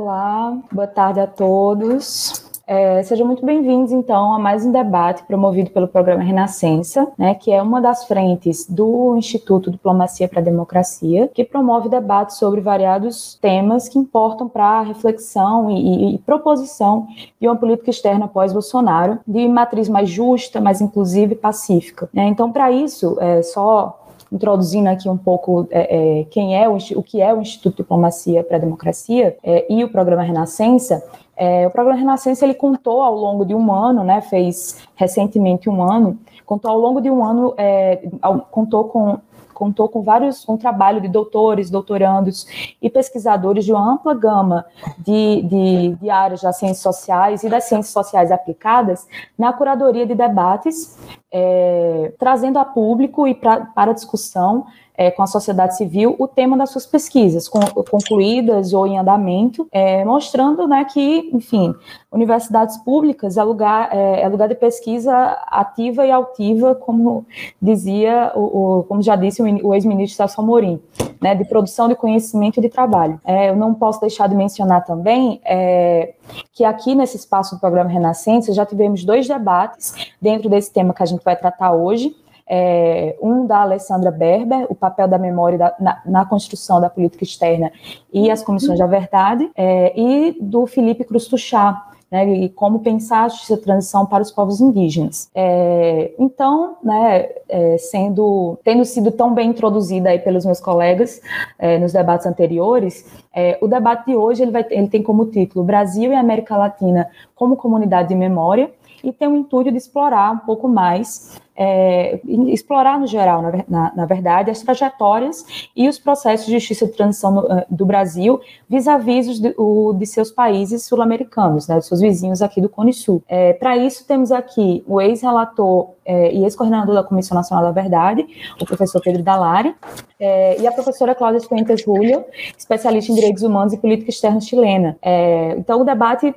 Olá, boa tarde a todos. É, sejam muito bem-vindos, então, a mais um debate promovido pelo programa Renascença, né, que é uma das frentes do Instituto Diplomacia para a Democracia, que promove debates sobre variados temas que importam para a reflexão e, e, e, proposição de uma política externa pós-Bolsonaro, de matriz mais justa, mais inclusiva e pacífica. Né. Então, para isso, é, só introduzindo aqui um pouco é, é, quem é o, o que é o Instituto Diplomacia para a Democracia é, e o programa Renascença, é, o programa Renascença ele contou ao longo de um ano, né, fez recentemente um ano, contou ao longo de um ano, é, contou com contou com vários um trabalho de doutores, doutorandos e pesquisadores de uma ampla gama de, de, de áreas das ciências sociais e das ciências sociais aplicadas na curadoria de debates, é, trazendo a público e pra, para discussão é, com a sociedade civil o tema das suas pesquisas, com, concluídas ou em andamento, é, mostrando né, que, enfim, universidades públicas é lugar, é, é, lugar de pesquisa ativa e altiva, como dizia, o, o como já disse o, o ex-ministro Celso Amorim, né, de produção de conhecimento e de trabalho. É, eu não posso deixar de mencionar também é, que aqui nesse espaço do programa Renascença já tivemos dois debates dentro desse tema que a gente vai tratar hoje, é, um da Alessandra Berber, o papel da memória da, na, na, construção da política externa e as comissões da verdade, é, e do Felipe Cruz Tuchá, né, e como pensar a transição para os povos indígenas. É, então, né, é, sendo, tendo sido tão bem introduzida aí pelos meus colegas é, nos debates anteriores, é, o debate de hoje ele, vai, ele tem como título Brasil e América Latina como comunidade de memória, e tem o intuito de explorar um pouco mais é, explorar no geral, na, na, na, verdade, as trajetórias e os processos de justiça de transição no, eh, do Brasil vis-à-vis de, de, seus países sul-americanos, né, dos seus vizinhos aqui do Cone Sul. É, Para isso, temos aqui o ex-relator é, e ex-coordenador da Comissão Nacional da Verdade, o professor Pedro Dalari, é, e a professora Cláudia Fuentes Julio, especialista em direitos humanos e política externa chilena. É, então, o debate,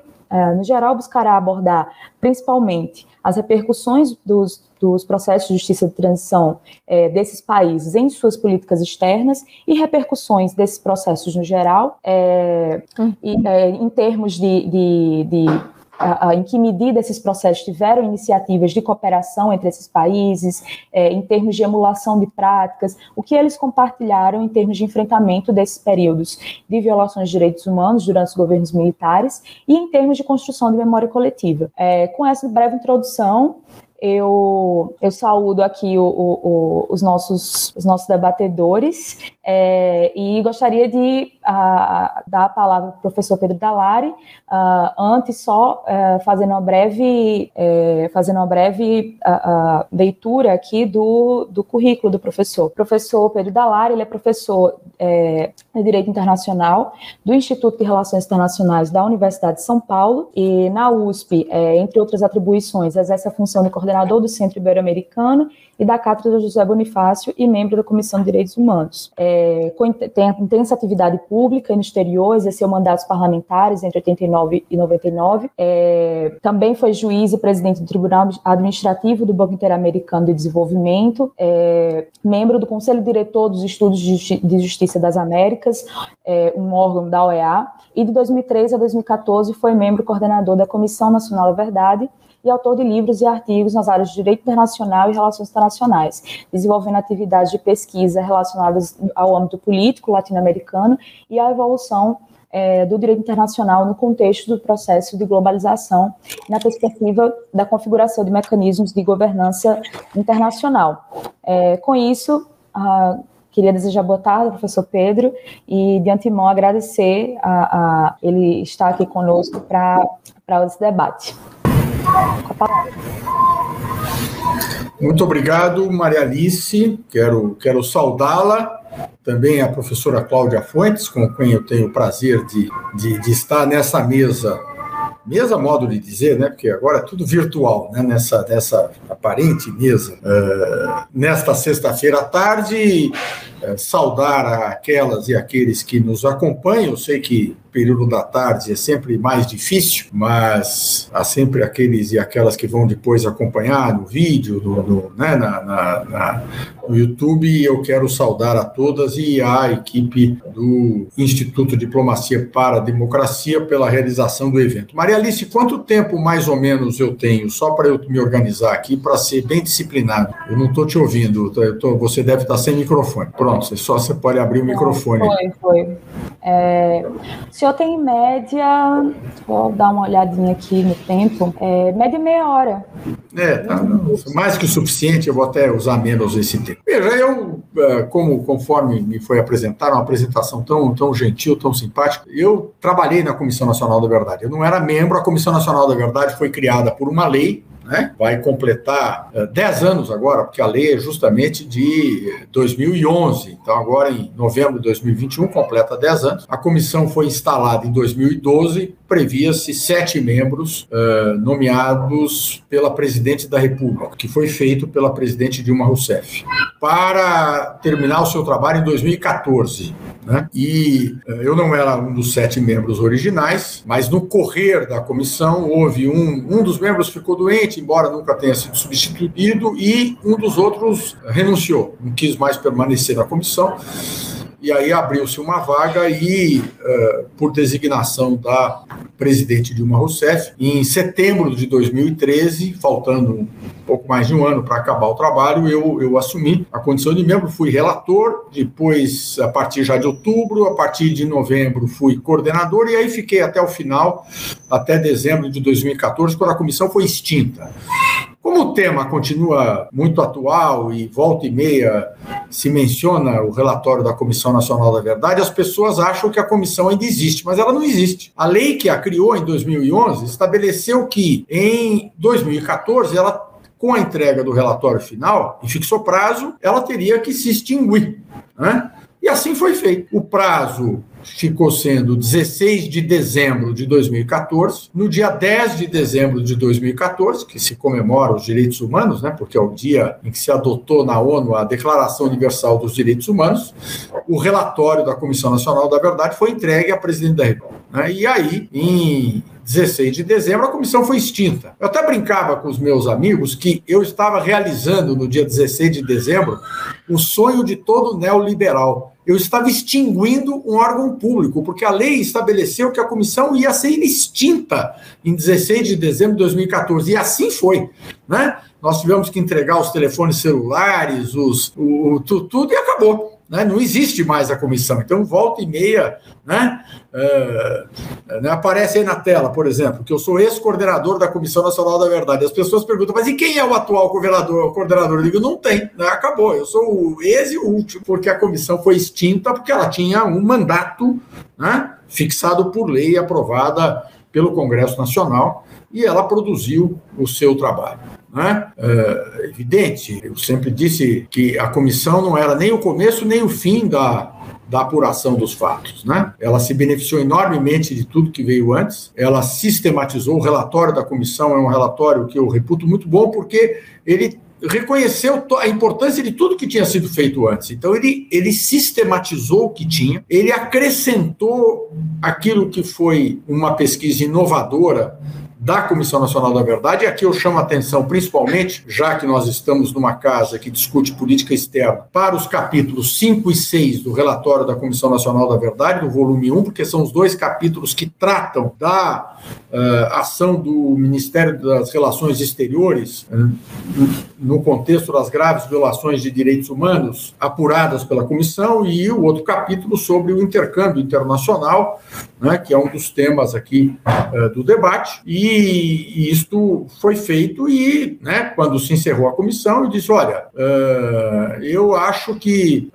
no geral, buscará abordar principalmente as repercussões dos, dos processos de justiça de transição é, desses países em suas políticas externas e repercussões desses processos no geral, é, e, é, em termos de, de, de em que medida esses processos tiveram iniciativas de cooperação entre esses países, é, em termos de emulação de práticas, o que eles compartilharam em termos de enfrentamento desses períodos de violações de direitos humanos durante os governos militares e em termos de construção de memória coletiva. É, com essa breve introdução, eu, eu saúdo aqui o, o, o, os, nossos, os nossos debatedores é, e gostaria de dar a palavra para o professor Pedro Dalari, uh, antes só uh, fazendo uma breve, uh, fazendo uma breve leitura aqui do, do currículo do professor. O professor Pedro Dalari, ele é professor é, de Direito Internacional do Instituto de Relações Internacionais da Universidade de São Paulo e na USP, é, entre outras atribuições, exerce a função de coordenador do Centro Ibero-Americano e da Cátedra José Bonifácio e membro da Comissão de Direitos Humanos. É, tem intensa atividade pública no exterior, exerceu mandatos parlamentares entre 89 e 99. É, também foi juiz e presidente do Tribunal Administrativo do Banco Interamericano de Desenvolvimento, é, membro do Conselho Diretor dos Estudos de, de Justiça das Américas, é, um órgão da OEA, e de 2013 a 2014 foi membro coordenador da Comissão Nacional da Verdade e autor de livros e artigos nas áreas de direito internacional e relações internacionais, desenvolvendo atividades de pesquisa relacionadas ao âmbito político latino-americano e à evolução é, do direito internacional no contexto do processo de globalização, na perspectiva da configuração de mecanismos de governança internacional. É, com isso, a, queria desejar boa tarde, professor Pedro, e de antemão agradecer a, a ele estar aqui conosco para esse debate. Muito obrigado, Maria Alice. Quero, quero saudá-la. Também a professora Cláudia Fuentes, com quem eu tenho o prazer de, de, de, estar nessa mesa. Mesa, modo de dizer, né? Porque agora é tudo virtual, né? Nessa, nessa aparente mesa. Uh, nesta sexta-feira à tarde é, saudar aquelas e aqueles que nos acompanham. Eu sei que período da tarde é sempre mais difícil, mas há sempre aqueles e aquelas que vão depois acompanhar no vídeo, no, no, né, na, na, na, no YouTube. Eu quero saudar a todas e a equipe do Instituto Diplomacia para a Democracia pela realização do evento. Maria Alice, quanto tempo mais ou menos eu tenho, só para eu me organizar aqui, para ser bem disciplinado? Eu não estou te ouvindo, tô, você deve estar sem microfone. Pronto, só você pode abrir o microfone. Foi, foi. É, o senhor tem média, vou dar uma olhadinha aqui no tempo, é, média meia hora. É, tá, mais que o suficiente, eu vou até usar menos esse tempo. Veja, eu, é, como conforme me foi apresentado, uma apresentação tão, tão gentil, tão simpática, eu trabalhei na Comissão Nacional da Verdade. Eu não era membro, a Comissão Nacional da Verdade foi criada por uma lei né? vai completar uh, eh, 10 anos agora, porque a lei é justamente de 2011. Então, agora em novembro de 2021, completa 10 anos. A comissão foi instalada em 2012, previa-se sete membros uh, nomeados pela presidente da República, que foi feito pela presidente Dilma Rousseff, para terminar o seu trabalho em 2014. Né? E uh, eu não era um dos sete membros originais, mas no correr da comissão houve um, um dos membros ficou doente, embora nunca tenha sido substituído, e um dos outros renunciou, não quis mais permanecer na comissão. E aí abriu-se uma vaga e, uh, por designação da presidente Dilma Rousseff, em setembro de 2013, faltando um pouco mais de um ano para acabar o trabalho, eu, eu assumi a condição de membro, fui relator, depois, a partir já de outubro, a partir de novembro, fui coordenador, e aí fiquei até o final, até dezembro de 2014, quando a comissão foi extinta. Como o tema continua muito atual e volta e meia se menciona o relatório da Comissão Nacional da Verdade, as pessoas acham que a comissão ainda existe, mas ela não existe. A lei que a criou em 2011 estabeleceu que em 2014 ela com a entrega do relatório final e fixou prazo, ela teria que se extinguir. Né? E assim foi feito. O prazo ficou sendo 16 de dezembro de 2014. No dia 10 de dezembro de 2014, que se comemora os direitos humanos, né, porque é o dia em que se adotou na ONU a Declaração Universal dos Direitos Humanos, o relatório da Comissão Nacional da Verdade foi entregue à presidente da República. Né, e aí, em 16 de dezembro, a comissão foi extinta. Eu até brincava com os meus amigos que eu estava realizando no dia 16 de dezembro o sonho de todo neoliberal. Eu estava extinguindo um órgão público, porque a lei estabeleceu que a comissão ia ser extinta em 16 de dezembro de 2014, e assim foi. Né? Nós tivemos que entregar os telefones celulares, os, o, o tudo, e acabou. Né? Não existe mais a comissão. Então, volta e meia, né? Uh, né? aparece aí na tela, por exemplo, que eu sou ex-coordenador da Comissão Nacional da Verdade. As pessoas perguntam, mas e quem é o atual coordenador? coordenador? Eu digo, não tem, né? acabou. Eu sou o ex e o último, porque a comissão foi extinta, porque ela tinha um mandato né? fixado por lei aprovada pelo Congresso Nacional e ela produziu o seu trabalho. Né? É evidente, eu sempre disse que a comissão não era nem o começo nem o fim da, da apuração dos fatos. Né? Ela se beneficiou enormemente de tudo que veio antes, ela sistematizou. O relatório da comissão é um relatório que eu reputo muito bom, porque ele reconheceu a importância de tudo que tinha sido feito antes. Então, ele, ele sistematizou o que tinha, ele acrescentou aquilo que foi uma pesquisa inovadora da Comissão Nacional da Verdade, e aqui eu chamo a atenção principalmente, já que nós estamos numa casa que discute política externa, para os capítulos 5 e 6 do relatório da Comissão Nacional da Verdade, do volume 1, porque são os dois capítulos que tratam da uh, ação do Ministério das Relações Exteriores uh, no contexto das graves violações de direitos humanos apuradas pela comissão, e o outro capítulo sobre o intercâmbio internacional, né, que é um dos temas aqui uh, do debate. E e isto foi feito e, né, quando se encerrou a comissão, eu disse, olha, eu acho que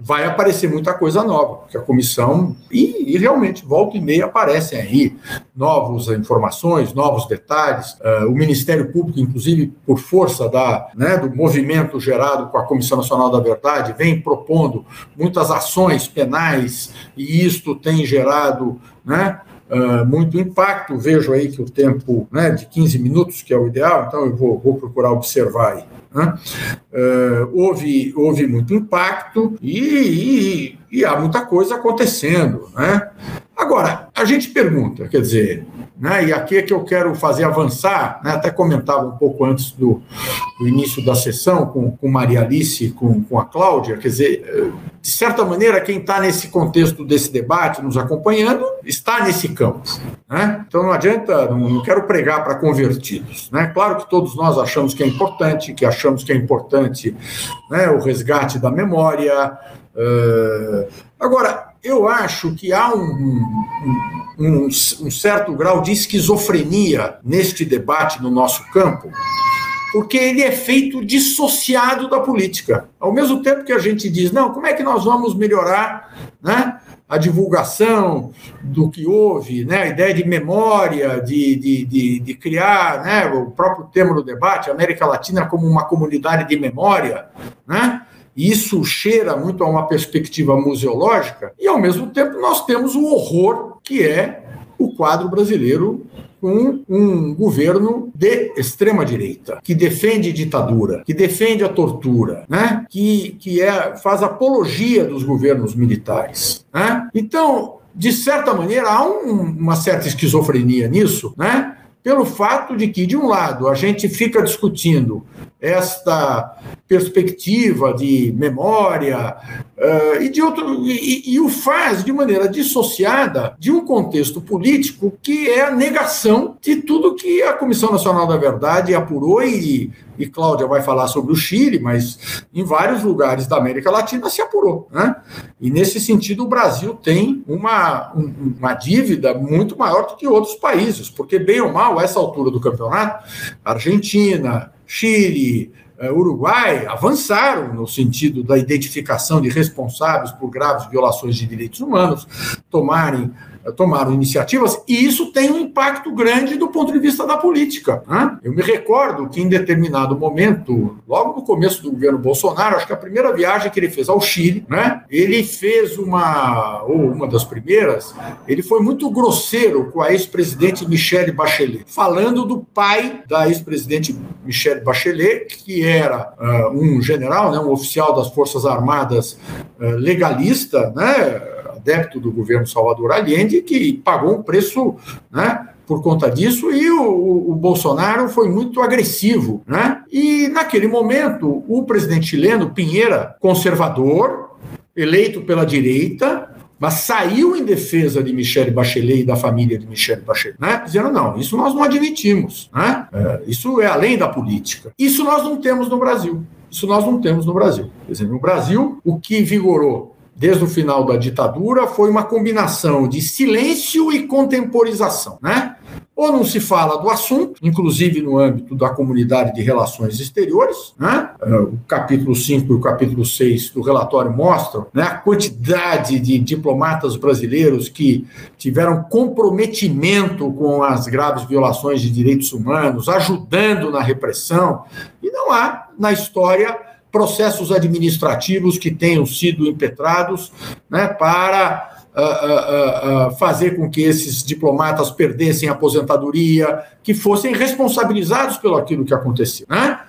vai aparecer muita coisa nova, porque a comissão, e, e, realmente, volta e meia aparecem aí novas informações, novos detalhes, uh, o Ministério Público, inclusive, por força da, né, do movimento gerado com a Comissão Nacional da Verdade, vem propondo muitas ações penais, e isto tem gerado né, uh, muito impacto. Vejo aí que o tempo né, de 15 minutos, que é o ideal, então eu vou, vou procurar observar aí. Né? Uh, houve, houve muito impacto e, e, e, há muita coisa acontecendo. Né? Agora, a gente pergunta, quer dizer, né, e aqui é que eu quero fazer avançar, né, até comentava um pouco antes do, do início da sessão com, com Maria Alice, com, com a Cláudia, quer dizer, de certa maneira, quem está nesse contexto desse debate, nos acompanhando, está nesse campo. Né? Então não adianta, não, não quero pregar para convertidos. Né? Claro que todos nós achamos que é importante, que achamos que é importante né, o resgate da memória. Uh, agora, eu acho que há um, um, um, um, certo grau de esquizofrenia neste debate no nosso campo, porque ele é feito dissociado da política. Ao mesmo tempo que a gente diz, não, como é que nós vamos melhorar né, a divulgação do que houve, né, a ideia de memória, de, de, de, de criar né, o próprio tema do debate, a América Latina como uma comunidade de memória, né? Isso cheira muito a uma perspectiva museológica, e ao mesmo tempo nós temos o horror que é o quadro brasileiro com um governo de extrema direita, que defende ditadura, que defende a tortura, né? que, que é, faz apologia dos governos militares. Né? Então, de certa maneira, há um, uma certa esquizofrenia nisso, né? pelo fato de que, de um lado, a gente fica discutindo esta perspectiva de memória uh, e de outro e, e, o faz de maneira dissociada de um contexto político que é a negação de tudo que a Comissão Nacional da Verdade apurou e, e Cláudia vai falar sobre o Chile, mas em vários lugares da América Latina se apurou, né? E nesse sentido o Brasil tem uma, uma dívida muito maior do que outros países, porque bem ou mal essa altura do campeonato, Argentina Chile, eh, Uruguai avançaram no sentido da identificação de responsáveis por graves violações de direitos humanos, tomarem tomaram iniciativas, e isso tem um impacto grande do ponto de vista da política. Né? Eu me recordo que, em determinado momento, logo no começo do governo Bolsonaro, acho que a primeira viagem que ele fez ao Chile, né, ele fez uma, ou uma das primeiras, ele foi muito grosseiro com a ex-presidente Michelle Bachelet, falando do pai da ex-presidente Michelle Bachelet, que era uh, um general, né, um oficial das Forças Armadas uh, legalista, né, adepto do governo Salvador Allende, que pagou um preço né, por conta disso, e o, o, Bolsonaro foi muito agressivo. Né? E, naquele momento, o presidente chileno, Pinheira, conservador, eleito pela direita, mas saiu em defesa de Michelle Bachelet e da família de Michelle Bachelet, né? dizendo, não, isso nós não admitimos, né? É, isso é além da política. Isso nós não temos no Brasil. Isso nós não temos no Brasil. Quer no Brasil, o que vigorou desde o final da ditadura, foi uma combinação de silêncio e contemporização, né? Ou não se fala do assunto, inclusive no âmbito da comunidade de relações exteriores, né? É, o capítulo 5 e o capítulo 6 do relatório mostram né, a quantidade de diplomatas brasileiros que tiveram comprometimento com as graves violações de direitos humanos, ajudando na repressão, e não há na história processos administrativos que tenham sido impetrados né, para uh, uh, uh, fazer com que esses diplomatas perdessem a aposentadoria, que fossem responsabilizados pelo aquilo que aconteceu. Né?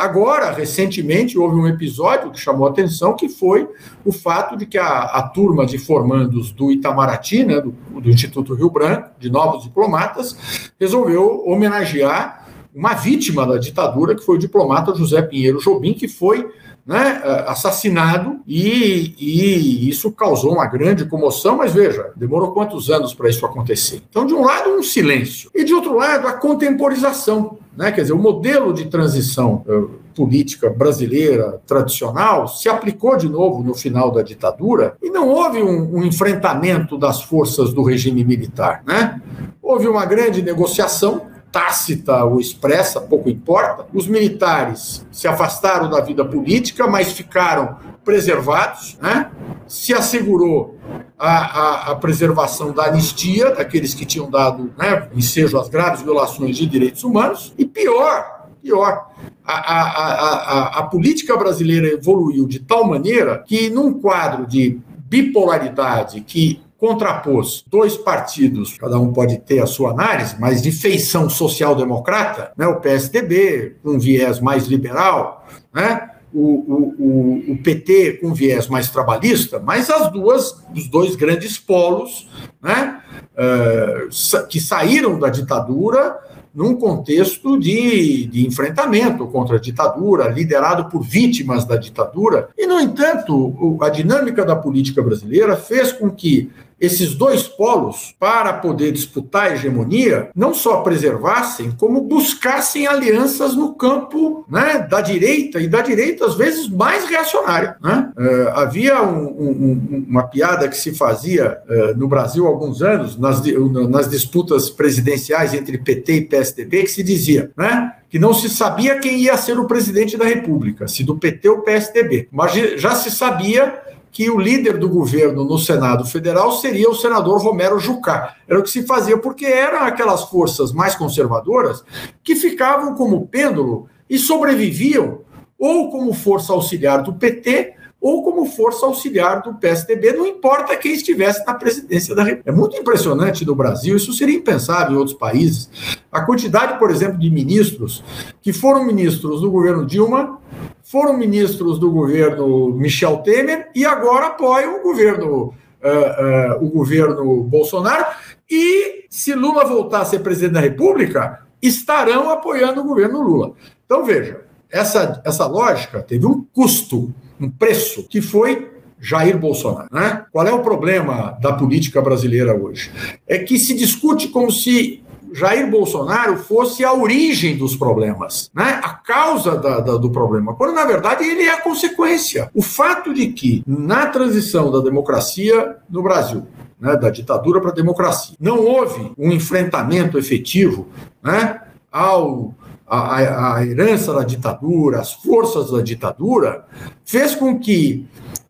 agora, recentemente, houve um episódio que chamou a atenção, que foi o fato de que a, a turma de formandos do Itamaraty, né, do, do Instituto Rio Branco, de novos diplomatas, resolveu homenagear uma vítima da ditadura, que foi o diplomata José Pinheiro Jobim, que foi né, eh, assassinado, e, e, isso causou uma grande comoção, mas veja, demorou quantos anos para isso acontecer? Então, de um lado, um silêncio, e de outro lado, a contemporização. Né? Quer dizer, o modelo de transição uh, política brasileira tradicional se aplicou de novo no final da ditadura e não houve um, um enfrentamento das forças do regime militar. Né? Houve uma grande negociação tácita ou expressa, pouco importa. Os militares se afastaram da vida política, mas ficaram preservados, né? se assegurou a, a, a, preservação da anistia daqueles que tinham dado né, ensejo às graves violações de direitos humanos, e pior, pior, a, a, a política brasileira evoluiu de tal maneira que, num quadro de bipolaridade que contrapôs dois partidos, cada um pode ter a sua análise, mas de feição social-democrata, né, o PSDB, com um viés mais liberal, né, o, o, o, PT com viés mais trabalhista, mas as duas, os dois grandes polos né, uh, que saíram da ditadura num contexto de, de enfrentamento contra a ditadura, liderado por vítimas da ditadura. E, no entanto, a dinâmica da política brasileira fez com que esses dois polos, para poder disputar a hegemonia, não só preservassem, como buscassem alianças no campo né, da direita, e da direita, às vezes, mais reacionária. Né? Uh, havia um, um, uma piada que se fazia uh, no Brasil há alguns anos, nas, nas disputas presidenciais entre PT e PSDB, que se dizia, né? que não se sabia quem ia ser o presidente da República, se do PT ou PSDB, mas já se sabia que o líder do governo no Senado Federal seria o senador Romero Jucá. Era o que se fazia, porque eram aquelas forças mais conservadoras que ficavam como pêndulo e sobreviviam ou como força auxiliar do PT ou como força auxiliar do PSDB, não importa quem estivesse na presidência da República. É muito impressionante no Brasil, isso seria impensável em outros países. A quantidade, por exemplo, de ministros que foram ministros do governo Dilma, foram ministros do governo Michel Temer e agora apoiam o governo, uh, uh, o governo Bolsonaro. E se Lula voltar a ser presidente da República, estarão apoiando o governo Lula. Então, veja, essa, essa lógica teve um custo, um preço, que foi Jair Bolsonaro. Né? Qual é o problema da política brasileira hoje? É que se discute como se Jair Bolsonaro fosse a origem dos problemas, né? a causa da, da, do problema, quando na verdade ele é a consequência. O fato de que na transição da democracia no Brasil, né, da ditadura para a democracia, não houve um enfrentamento efetivo né, ao a, a, herança da ditadura, as forças da ditadura, fez com que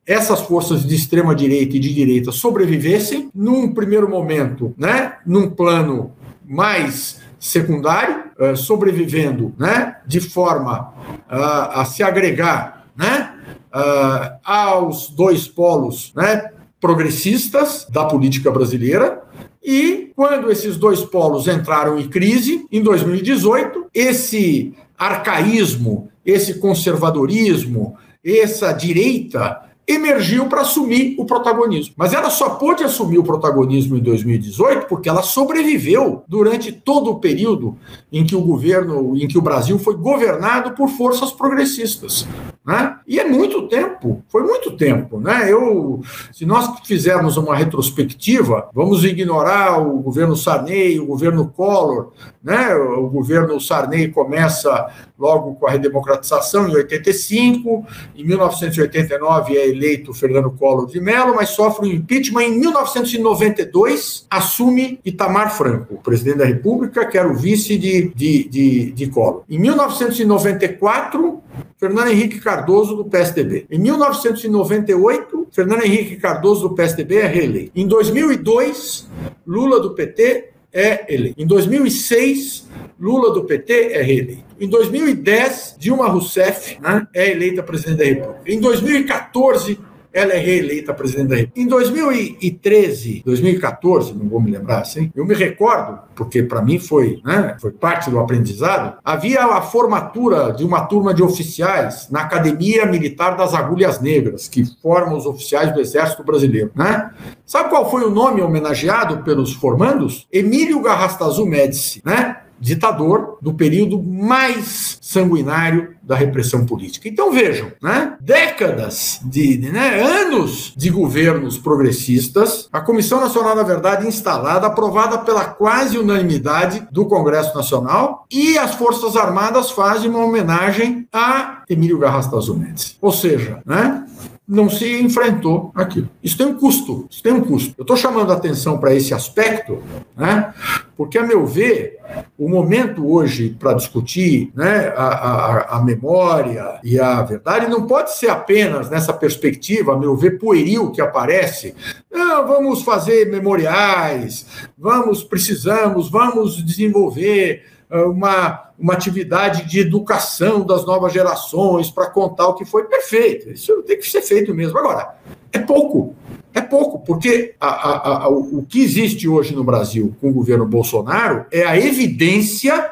essas forças de extrema direita e de direita sobrevivessem num primeiro momento, né, num plano mais secundário, uh, sobrevivendo né, de forma uh, a se agregar né, uh, aos dois polos né, progressistas da política brasileira. E quando esses dois polos entraram em crise, em 2018, esse arcaísmo, esse conservadorismo, essa direita emergiu para assumir o protagonismo. Mas ela só pôde assumir o protagonismo em 2018 porque ela sobreviveu durante todo o período em que o governo, em que o Brasil foi governado por forças progressistas. Né? E é muito tempo, foi muito tempo. Né? Eu, se nós fizermos uma retrospectiva, vamos ignorar o governo Sarney, o governo Collor, né? o governo Sarney começa logo com a redemocratização em 85, em 1989 é eleito Fernando Collor de Mello, mas sofre um impeachment em 1992, assume Itamar Franco, presidente da República, que era o vice de, de, de, de Collor. Em 1994, Fernando Henrique Cardoso, do PSDB. Em 1998, Fernando Henrique Cardoso, do PSDB, é reeleito. Em 2002, Lula, do PT, é eleito. Em 2006, Lula, do PT, é reeleito. Em 2010, Dilma Rousseff né, é eleita presidente da República. Em 2014, ela é reeleita presidente da República. Em 2013, 2014, não vou me lembrar assim, eu me recordo, porque para mim foi, né, foi parte do aprendizado, havia a formatura de uma turma de oficiais na Academia Militar das Agulhas Negras, que formam os oficiais do Exército Brasileiro. Né? Sabe qual foi o nome homenageado pelos formandos? Emílio Garrastazu Médici, né? Ditador do período mais sanguinário da repressão política. Então vejam, né? décadas de, né? anos de governos progressistas, a Comissão Nacional da Verdade instalada, aprovada pela quase unanimidade do Congresso Nacional, e as Forças Armadas fazem uma homenagem a Emílio Garrastazu Mendes. Ou seja, né? Não se enfrentou aquilo. Isso tem um custo, isso tem um custo. Eu estou chamando a atenção para esse aspecto, né, porque, a meu ver, o momento hoje para discutir né, a, a, a, memória e a verdade não pode ser apenas nessa perspectiva, a meu ver, pueril que aparece. Não, vamos fazer memoriais, vamos, precisamos, vamos desenvolver ah, uma uma atividade de educação das novas gerações para contar o que foi perfeito. Isso tem que ser feito mesmo. Agora, é pouco. É pouco, porque a, a, a, o que existe hoje no Brasil com o governo Bolsonaro é a evidência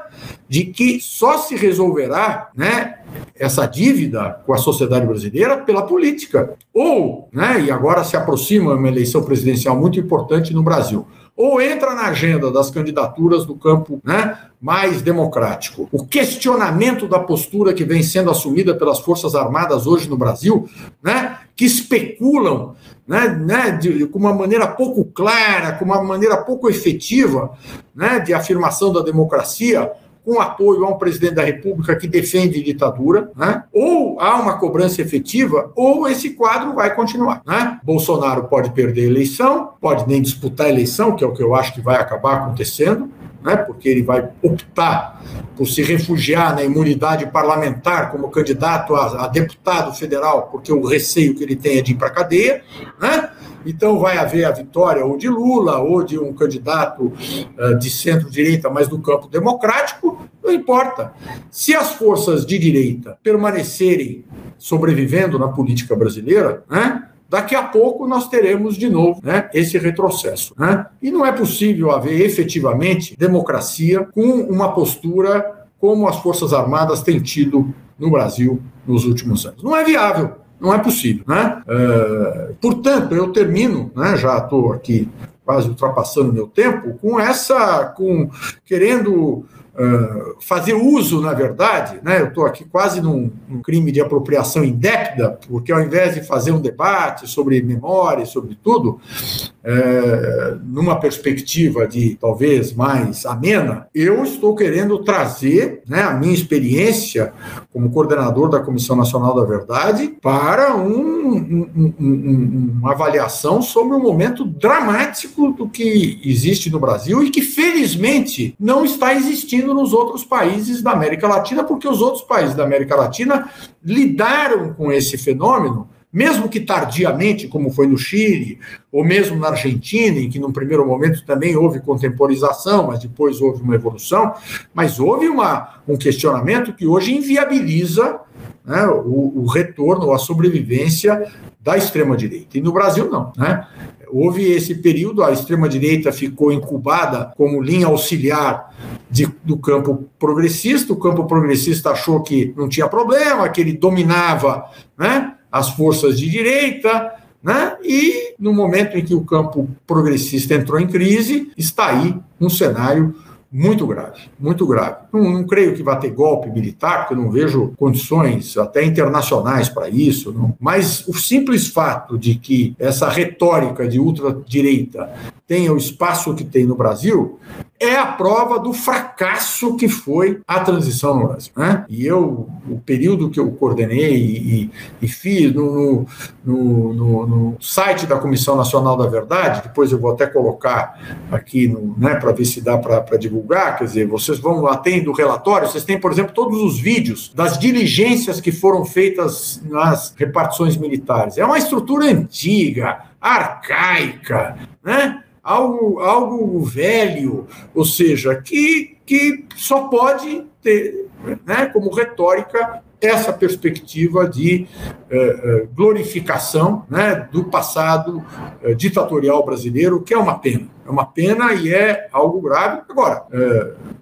de que só se resolverá né, essa dívida com a sociedade brasileira pela política. Ou, né, e agora se aproxima uma eleição presidencial muito importante no Brasil, ou entra na agenda das candidaturas do campo né, mais democrático. O questionamento da postura que vem sendo assumida pelas Forças Armadas hoje no Brasil, né, que especulam né, né, de, com uma maneira pouco clara, com uma maneira pouco efetiva né, de afirmação da democracia, com apoio a um presidente da República que defende ditadura, né? ou há uma cobrança efetiva, ou esse quadro vai continuar. Né? Bolsonaro pode perder a eleição, pode nem disputar a eleição, que é o que eu acho que vai acabar acontecendo, né? porque ele vai optar por se refugiar na imunidade parlamentar como candidato a, a deputado federal, porque o receio que ele tem é de ir para a cadeia, né? Então, vai haver a vitória ou de Lula, ou de um candidato uh, de centro-direita, mas do campo democrático, não importa. Se as forças de direita permanecerem sobrevivendo na política brasileira, né, daqui a pouco nós teremos de novo né, esse retrocesso. Né? E não é possível haver efetivamente democracia com uma postura como as Forças Armadas têm tido no Brasil nos últimos anos. Não é viável. Não é possível. Né? Uh, portanto, eu termino, né, já estou aqui quase ultrapassando meu tempo, com essa, com querendo fazer uso, na verdade, né, eu estou aqui quase num, num, crime de apropriação indébita, porque ao invés de fazer um debate sobre memória, sobre tudo, numa perspectiva de talvez mais amena, eu estou querendo trazer né, a minha experiência como coordenador da Comissão Nacional da Verdade para um, um, um, uma avaliação sobre o momento dramático do que existe no Brasil e que, felizmente, não está existindo nos outros países da América Latina, porque os outros países da América Latina lidaram com esse fenômeno mesmo que tardiamente, como foi no Chile, ou mesmo na Argentina, em que num primeiro momento também houve contemporização, mas depois houve uma evolução, mas houve uma, um questionamento que hoje inviabiliza né, o, o, retorno, a sobrevivência da extrema-direita. E no Brasil, não. Né? Houve esse período, a extrema-direita ficou incubada como linha auxiliar de, do campo progressista, o campo progressista achou que não tinha problema, que ele dominava né, as forças de direita, né? E no momento em que o campo progressista entrou em crise, está aí um cenário muito grave, muito grave. Não, não, creio que vá ter golpe militar, porque eu não vejo condições até internacionais para isso, não. mas o simples fato de que essa retórica de ultradireita tenha o espaço que tem no Brasil é a prova do fracasso que foi a transição no Brasil. Né? E eu, o período que eu coordenei e, e fiz no, no, no, no, site da Comissão Nacional da Verdade, depois eu vou até colocar aqui né, para ver se dá para divulgar, quer dizer, vocês vão lá, tem relatório, vocês têm, por exemplo, todos os vídeos das diligências que foram feitas nas repartições militares. É uma estrutura antiga, arcaica, né? Algo, algo velho, ou seja, que, que só pode ter né, como retórica essa perspectiva de eh, eh, glorificação né, do passado eh, ditatorial brasileiro, que é uma pena. É uma pena e é algo grave. Agora,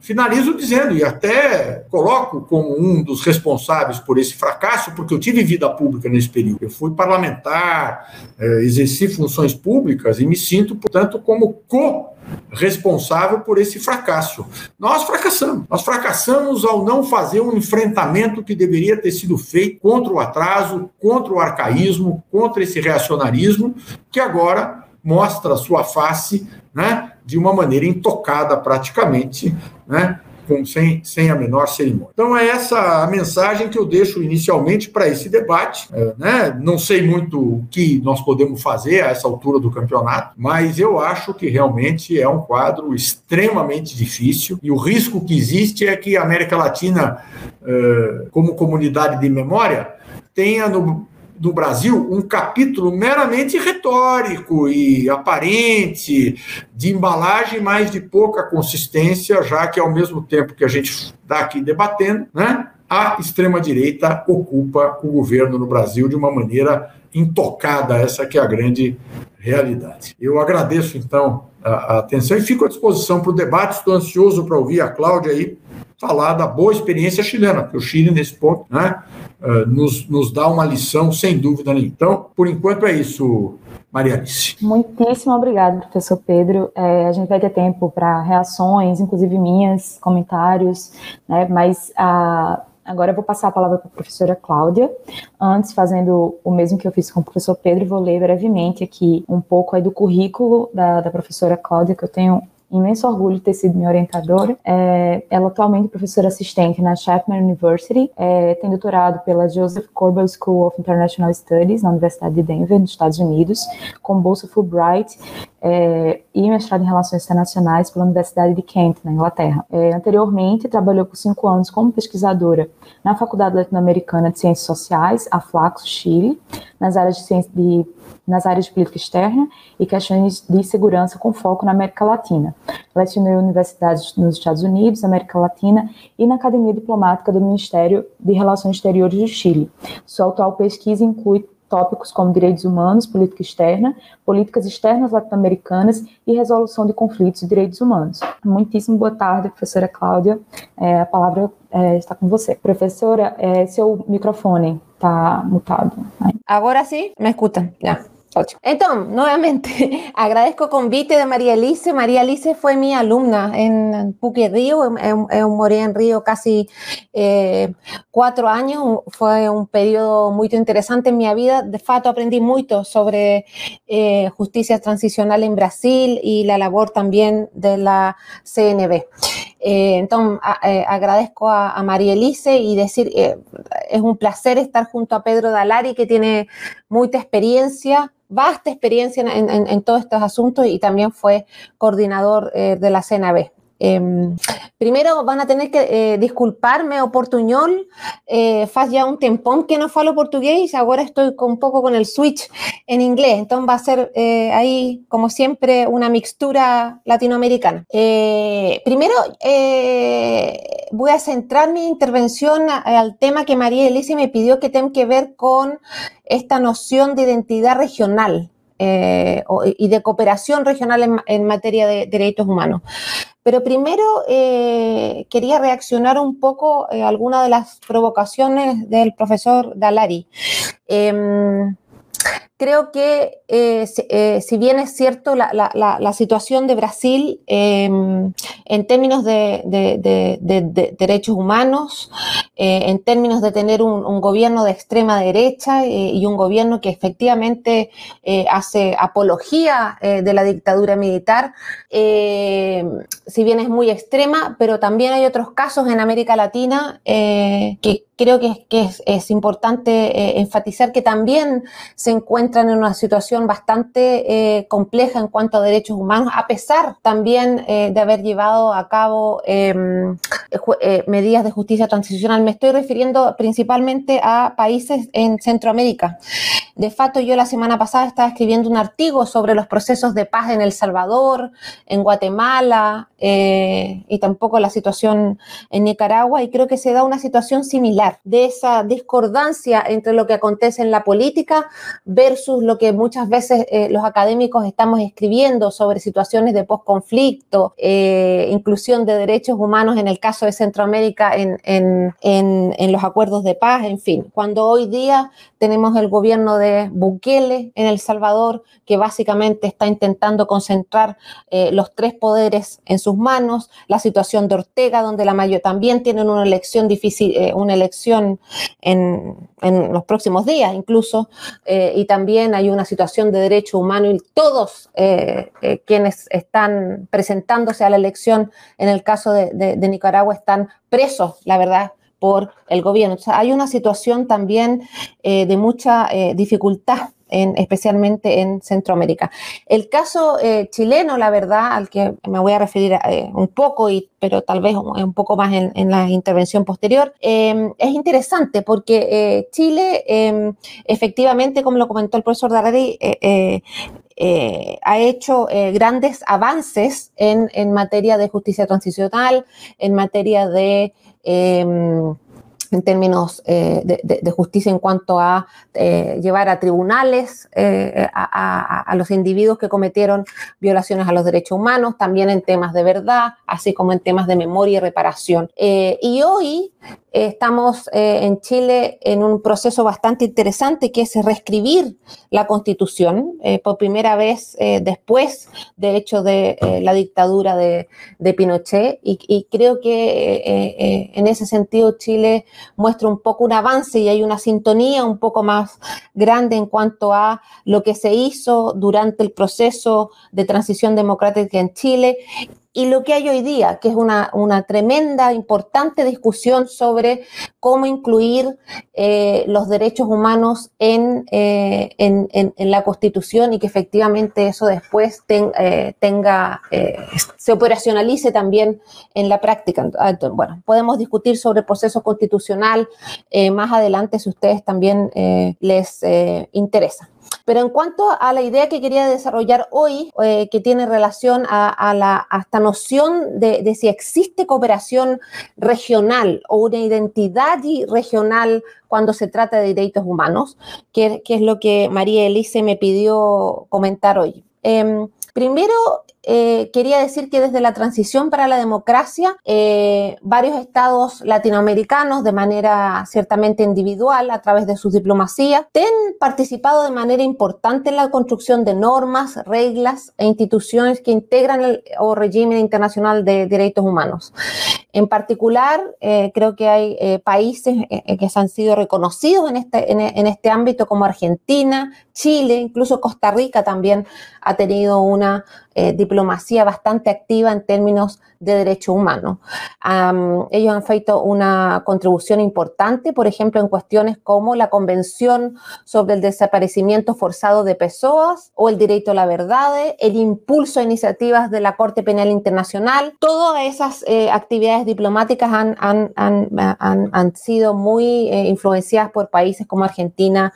finalizo dizendo, e até coloco como um dos responsáveis por esse fracasso, porque eu tive vida pública nesse período. Eu fui parlamentar, exerci funções públicas e me sinto, portanto, como co responsável por esse fracasso. Nós fracassamos. Nós fracassamos ao não fazer um enfrentamento que deveria ter sido feito contra o atraso, contra o arcaísmo, contra esse reacionarismo, que agora mostra sua face né, de uma maneira intocada praticamente, né, com, sem, sem a menor cerimônia. Então, é essa a mensagem que eu deixo inicialmente para esse debate. É, né? Não sei muito o que nós podemos fazer a essa altura do campeonato, mas eu acho que realmente é um quadro extremamente difícil e o risco que existe é que a América Latina, é, como comunidade de memória, tenha no, do Brasil um capítulo meramente retórico e aparente, de embalagem, mas de pouca consistência, já que ao mesmo tempo que a gente está aqui debatendo, né, a extrema-direita ocupa o governo no Brasil de uma maneira intocada, essa que é a grande realidade. Eu agradeço, então, a, a atenção e fico à disposição para o debate. Estou ansioso para ouvir a Cláudia aí falar da boa experiência chilena, porque o Chile, nesse ponto, né, uh, nos, nos dá uma lição, sem dúvida nenhuma. Então, por enquanto é isso, Maria Alice. Muitíssimo obrigado, professor Pedro. É, a gente vai ter tempo para reações, inclusive minhas, comentários, né, mas a Agora eu vou passar a palavra para a professora Cláudia. Antes, fazendo o mesmo que eu fiz com o professor Pedro, vou ler brevemente aqui um pouco aí do currículo da, da professora Cláudia, que eu tenho imenso orgulho de ter sido minha orientadora. É, ela atualmente é professora assistente na Chapman University, é, tem doutorado pela Joseph Corbell School of International Studies na Universidade de Denver, nos Estados Unidos, com bolsa Fulbright é, e mestrado em Relações Internacionais pela Universidade de Kent, na Inglaterra. É, anteriormente, trabalhou por cinco anos como pesquisadora na Faculdade Latino-Americana de Ciências Sociais, a Flaxo, Chile, nas áreas de, ciência, de nas áreas de política externa e questões de segurança com foco na América Latina. Lecionou em universidades nos Estados Unidos, América Latina e na Academia Diplomática do Ministério de Relações Exteriores do Chile. Sua atual pesquisa inclui tópicos como direitos humanos, política externa, políticas externas latino-americanas e resolução de conflitos e direitos humanos. Muitíssimo boa tarde, professora Cláudia. É, a palavra é, está com você. Professora, é, seu microfone está mutado. Agora sim? Me escutam? Já. Entonces, nuevamente, agradezco convite de María Elise. María Elise fue mi alumna en Puque Río, en morí en Río casi eh, cuatro años, fue un periodo muy interesante en mi vida. De fato, aprendí mucho sobre eh, justicia transicional en Brasil y la labor también de la CNB. Eh, entonces, agradezco a, María Elise y decir, es un placer estar junto a Pedro Dalari, que tiene mucha experiencia vasta experiencia en, todos estos asuntos y también fue coordinador eh, de la CNB. Em, primero van a tener que eh, disculparme o portuñol, eh, ya un tempón que no falo portugués, ahora estoy un poco con el switch en inglés, entonces va a ser eh, ahí, como siempre, una mixtura latinoamericana. primero voy a centrar mi intervención al tema que María Elise me pidió que tenga que ver con esta noción de identidad regional. Y de cooperación regional en, materia de derechos humanos. Pero primero eh, quería reaccionar un poco a algunas de las provocaciones del profesor Dalari. Em, creo que eh, eh, si bien es cierto la, situación de Brasil em, en términos de, derechos humanos, eh, en términos de tener un, gobierno de extrema derecha y un gobierno que efectivamente hace apología de la dictadura militar, si bien es muy extrema, pero también hay otros casos en América Latina que creo que, es, importante enfatizar que también se encuentran en una situación bastante eh, compleja en cuanto a derechos humanos, a pesar también eh, de haber llevado a cabo em, eh, medidas de justicia transicional. Me estoy refiriendo principalmente a países en Centroamérica. De facto, yo la semana pasada estaba escribiendo un artículo sobre los procesos de paz en El Salvador, en Guatemala y tampoco la situación en Nicaragua y creo que se da una situación similar de esa discordancia entre lo que acontece en la política versus lo que muchas veces eh, los académicos estamos escribiendo sobre situaciones de posconflicto, eh, inclusión de derechos humanos en el caso de Centroamérica en, en, en, los acuerdos de paz, en fin. Cuando hoy día tenemos el gobierno de Bukele en El Salvador, que básicamente está intentando concentrar eh, los tres poderes en sus manos, la situación de Ortega, donde la mayor también tienen una elección difícil, una elección en, en, los próximos días incluso, y también hay una situación de derecho humano y todos eh, eh, quienes están presentándose a la elección, en el caso de, Nicaragua, están presos, la verdad, por el gobierno. hay una situación también eh, de mucha dificultad especialmente en Centroamérica. El caso eh, chileno, la verdad, al que me voy a referir eh, un poco, y, pero tal vez un, poco más en, la intervención posterior, em, es interesante porque eh, Chile, em, efectivamente, como lo comentó el profesor Darari, ha hecho grandes avances en, en, materia de justicia transicional, en materia de em, en términos eh, de, justicia en cuanto a eh, llevar a tribunales eh, a, los individuos que cometieron violaciones a los derechos humanos, también en temas de verdad, así como en temas de memoria y reparación. y hoy estamos en Chile en un proceso bastante interesante que es reescribir la constitución por primera vez después del hecho de la dictadura de, Pinochet y, y, creo que en ese sentido Chile muestra un poco un avance y hay una sintonía un poco más grande en cuanto a lo que se hizo durante el proceso de transición democrática en Chile y lo que hay hoy día, que es una, tremenda, importante discusión sobre cómo incluir eh, los derechos humanos en, eh, en, la Constitución y que efectivamente eso después eh, tenga, se operacionalice también en la práctica. Bueno, podemos discutir sobre el proceso constitucional más adelante si ustedes también les interesa. Pero en cuanto a la idea que quería desarrollar hoy, eh, que tiene relación a, la, esta noción de, si existe cooperación regional o una identidad regional cuando se trata de derechos humanos, que, es lo que María Elise me pidió comentar hoy. Em, primero, eh, quería decir que desde la transición para la democracia, eh, varios estados latinoamericanos, de manera ciertamente individual, a través de sus diplomacias, han participado de manera importante en la construcción de normas, reglas e instituciones que integran el o régimen internacional de derechos humanos. En particular, eh, creo que hay países que han sido reconocidos en este, en este ámbito como Argentina, Chile, incluso Costa Rica también ha tenido una eh, diplomacia bastante activa en términos de derechos humanos. ellos han feito una contribución importante, por ejemplo, en cuestiones como la Convención sobre el Desaparecimiento Forzado de Pessoas o el Derecho a la Verdad, el impulso a iniciativas de la Corte Penal Internacional. Todas esas eh, actividades diplomáticas han, han, han, han sido muy eh, influenciadas por países como Argentina,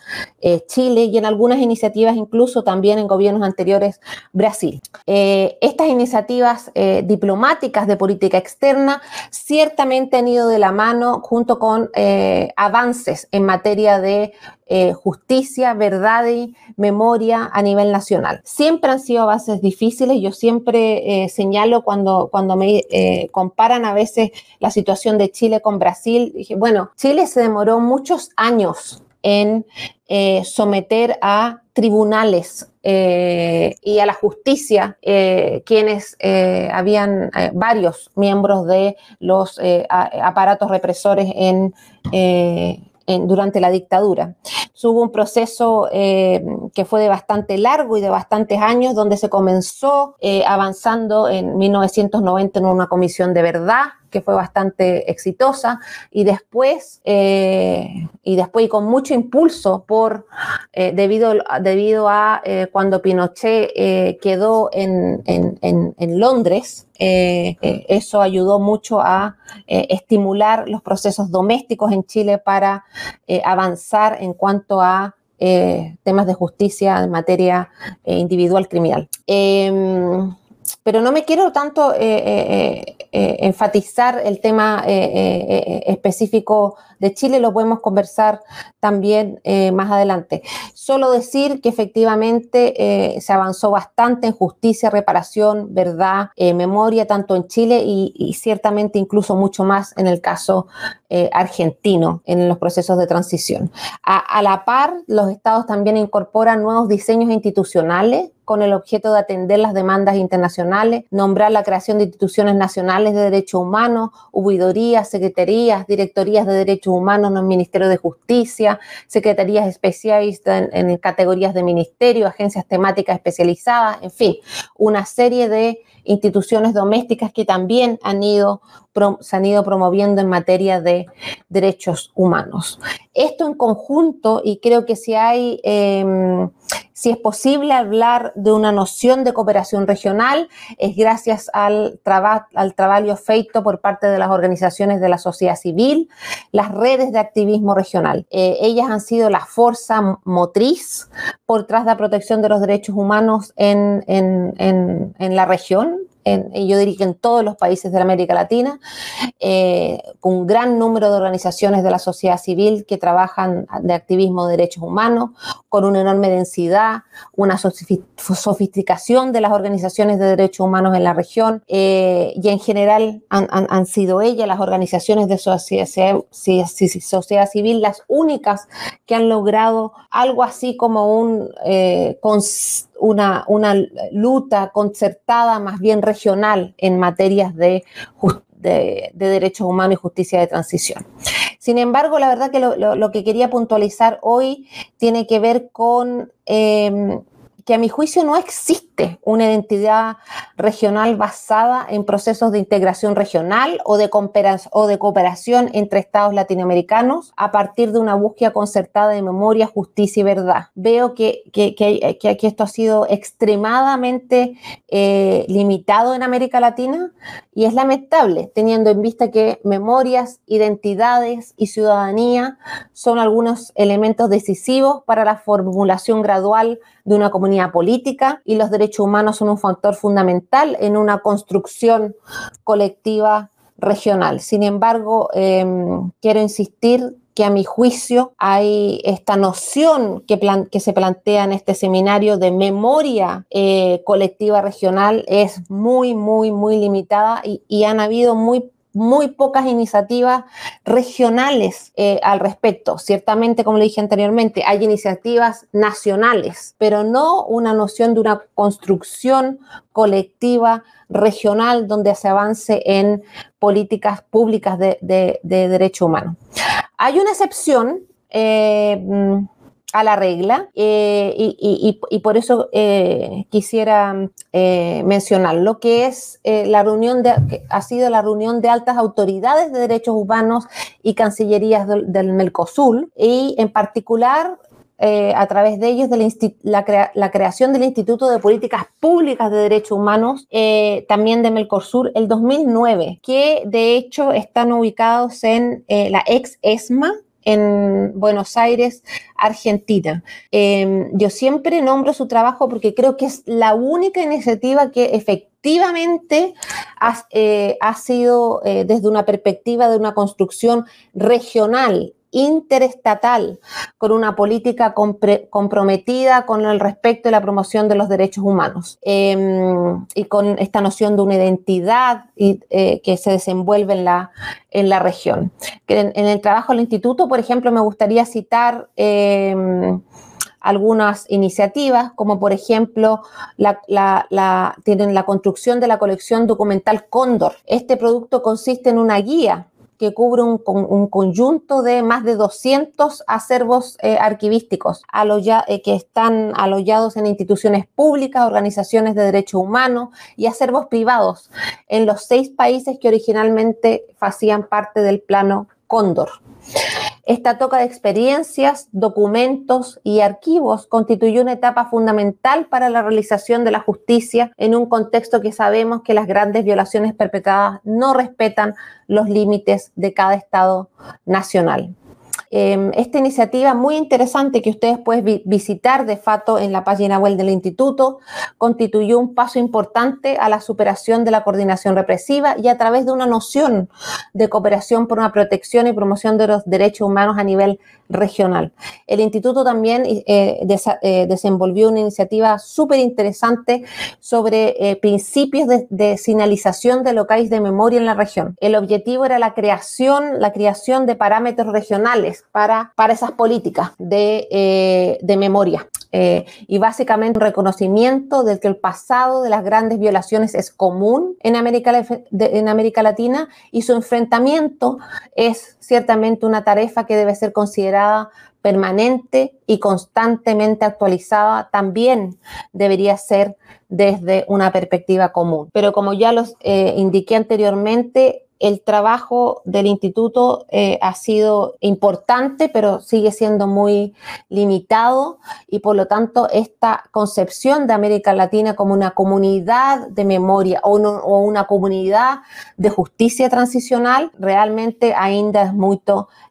Chile y en algunas iniciativas incluso también en gobiernos anteriores Brasil. Eh, estas iniciativas eh, diplomáticas de política externa ciertamente han ido de la mano junto con eh, avances en materia de justicia, verdad y memoria a nivel nacional. Siempre han sido avances difíciles. Yo siempre señalo cuando, cuando me comparan a veces la situación de Chile con Brasil, dije, bueno, Chile se demoró muchos años en someter a tribunales eh, y a la justicia, eh, quienes eh, habían varios miembros de los aparatos represores en, durante la dictadura. Hubo un proceso que fue de bastante largo y de bastantes años, donde se comenzó avanzando en 1990 en una comisión de verdad, que fue bastante exitosa, y después, eh, y después y con mucho impulso por, eh, debido, debido a eh, cuando Pinochet quedó en, en Londres, eso ayudó mucho a estimular los procesos domésticos en Chile para avanzar en cuanto a temas de justicia en materia individual criminal. Pero no me quiero tanto eh, eh, eh, enfatizar el tema específico de Chile, lo podemos conversar también más adelante. Solo decir que efectivamente se avanzó bastante en justicia, reparación, verdad, memoria, tanto en Chile y, ciertamente incluso mucho más en el caso argentino, en los procesos de transición. a la par, los estados también incorporan nuevos diseños institucionales con el objeto de atender las demandas internacionales, nombrar la creación de instituciones nacionales de derechos humanos, huidorías, secretarías, directorías de derechos humanos en el Ministerio de Justicia, secretarías especialistas en, categorías de ministerio, agencias temáticas especializadas, en fin, una serie de instituciones domésticas que también han ido, se han ido promoviendo en materia de derechos humanos. Esto en conjunto, y creo que si hay, em, si es posible hablar de una noción de cooperación regional, es gracias al, al trabajo feito por parte de las organizaciones de la sociedad civil, las redes de activismo regional. Eh, ellas han sido la fuerza motriz por tras la protección de los derechos humanos en, en, en la región yo diría que en todos los países de América Latina, eh, con un gran número de organizaciones de la sociedad civil que trabajan de activismo de derechos humanos, con una enorme densidad, una sofisticación de las organizaciones de derechos humanos en la región eh, y en general han, sido ellas, las organizaciones de sociedad, civil, las únicas que han logrado algo así como un... Eh, una, una lucha concertada más bien regional en materias de, de, derechos humanos y justicia de transición. Sin embargo, la verdad que lo, que quería puntualizar hoy tiene que ver con em, que a mi juicio no existe una identidad regional basada en procesos de integración regional o de, cooperación entre estados latinoamericanos a partir de una búsqueda concertada de memoria, justicia y verdad. Veo que, que, que, esto ha sido extremadamente eh, limitado en América Latina y es lamentable teniendo en vista que memorias, identidades y ciudadanía son algunos elementos decisivos para la formulación gradual de una comunidad política y los derechos humanos son un factor fundamental en una construcción colectiva regional. Sin embargo, em, quiero insistir que a mi juicio hay esta noción que, se plantea en este seminario de memoria eh, colectiva regional es muy, muy, muy limitada y, y han habido muy muy pocas iniciativas regionales eh, al respecto. Ciertamente, como le dije anteriormente, hay iniciativas nacionales, pero no una noción de una construcción colectiva regional donde se avance en políticas públicas de, de, de derecho humano. Hay una excepción. Eh, a la regla eh, y, por eso eh, quisiera eh, mencionar lo que es la reunión de, ha sido la reunión de altas autoridades de derechos humanos y cancillerías del, del Mercosur y en particular a través de ellos de la, la, creación del Instituto de Políticas Públicas de Derechos Humanos, también de Mercosur, el 2009, que de hecho están ubicados en la ex ESMA, en Buenos Aires, Argentina. Em, yo siempre nombro su trabajo porque creo que es la única iniciativa que efectivamente ha, eh, sido eh, desde una perspectiva de una construcción regional interestatal, con una política comprometida con el respeto y la promoción de los derechos humanos em, y con esta noción de una identidad eh, que se desenvuelve en la, en la región. En, el trabajo del instituto, por ejemplo, me gustaría citar em, algunas iniciativas, como por ejemplo tienen la construcción de la colección documental Cóndor. Este producto consiste en una guía que cubre un, un, conjunto de más de 200 acervos eh, arquivísticos eh, que están alojados en instituciones públicas, organizaciones de derechos humanos y acervos privados en los seis países que originalmente hacían parte del plano Cóndor. Esta toca de experiencias, documentos y archivos constituyó una etapa fundamental para la realización de la justicia en un contexto que sabemos que las grandes violaciones perpetradas no respetan los límites de cada Estado nacional. Em, esta iniciativa muy interesante que ustedes pueden visitar de fato en la página web del instituto constituyó un paso importante a la superación de la coordinación represiva y a través de una noción de cooperación por una protección y promoción de los derechos humanos a nivel regional. El instituto también eh, eh, desenvolvió una iniciativa súper interesante sobre eh, principios de, de, de locales de memoria en la región. El objetivo era la creación, la creación de parámetros regionales para, para esas políticas de, de memoria. y básicamente un reconocimiento de que el pasado de las grandes violaciones es común en América, en América Latina y su enfrentamiento es ciertamente una tarea que debe ser considerada permanente y constantemente actualizada también debería ser desde una perspectiva común. Pero como ya los eh, indiqué anteriormente, el trabajo del instituto eh, ha sido importante, pero sigue siendo muy limitado y por lo tanto esta concepción de América Latina como una comunidad de memoria o, una comunidad de justicia transicional realmente ainda es muy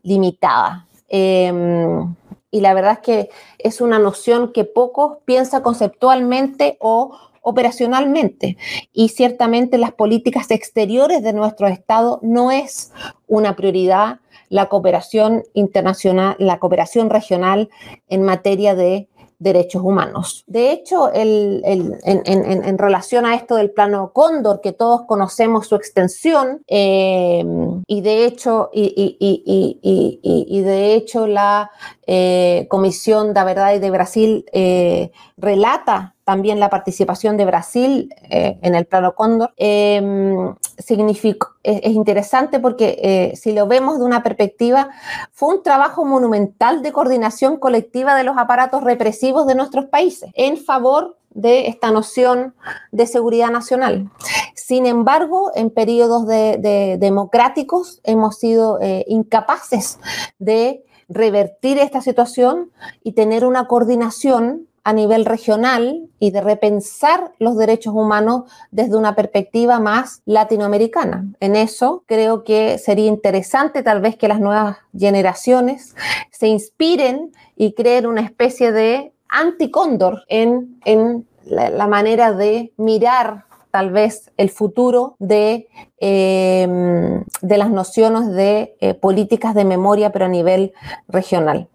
limitada. Em, y la verdad es que es una noción que pocos piensan conceptualmente o operacionalmente. Y ciertamente las políticas exteriores de nuestro Estado no es una prioridad la cooperación internacional, la cooperación regional en materia de derechos humanos. De hecho, en, relación a esto del plano Cóndor, que todos conocemos su extensión, eh, y de hecho, y, de hecho la eh, Comisión de Verdad y de Brasil eh, relata también la participación de Brasil eh, en el plano Cóndor, em, es, interesante porque eh, si lo vemos de una perspectiva, fue un trabajo monumental de coordinación colectiva de los aparatos represivos de nuestros países en favor de esta noción de seguridad nacional. Sin embargo, en periodos de, democráticos hemos sido eh, incapaces de revertir esta situación y tener una coordinación a nivel regional y de repensar los derechos humanos desde una perspectiva más latinoamericana. En eso creo que sería interesante tal vez que las nuevas generaciones se inspiren y creen una especie de anticóndor en, en la, manera de mirar tal vez el futuro de, em, de las nociones de eh, políticas de memoria, pero a nivel regional.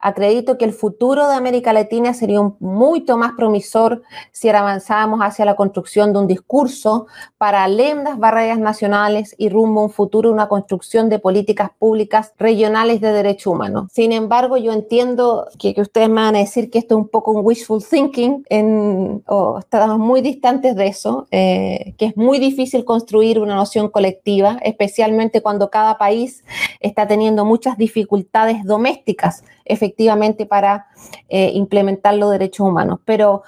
Acredito que el futuro de América Latina sería un, mucho más promisor si avanzábamos hacia la construcción de un discurso para las barreras nacionales y rumbo a un futuro, una construcción de políticas públicas regionales de derechos humanos. Sin embargo, yo entiendo que, ustedes me van a decir que esto es un poco un wishful thinking, en, o estamos muy distantes de eso, eh, que es muy difícil construir una noción colectiva, especialmente cuando cada país está teniendo muchas dificultades domésticas efectivamente para eh, implementar los derechos humanos. Pero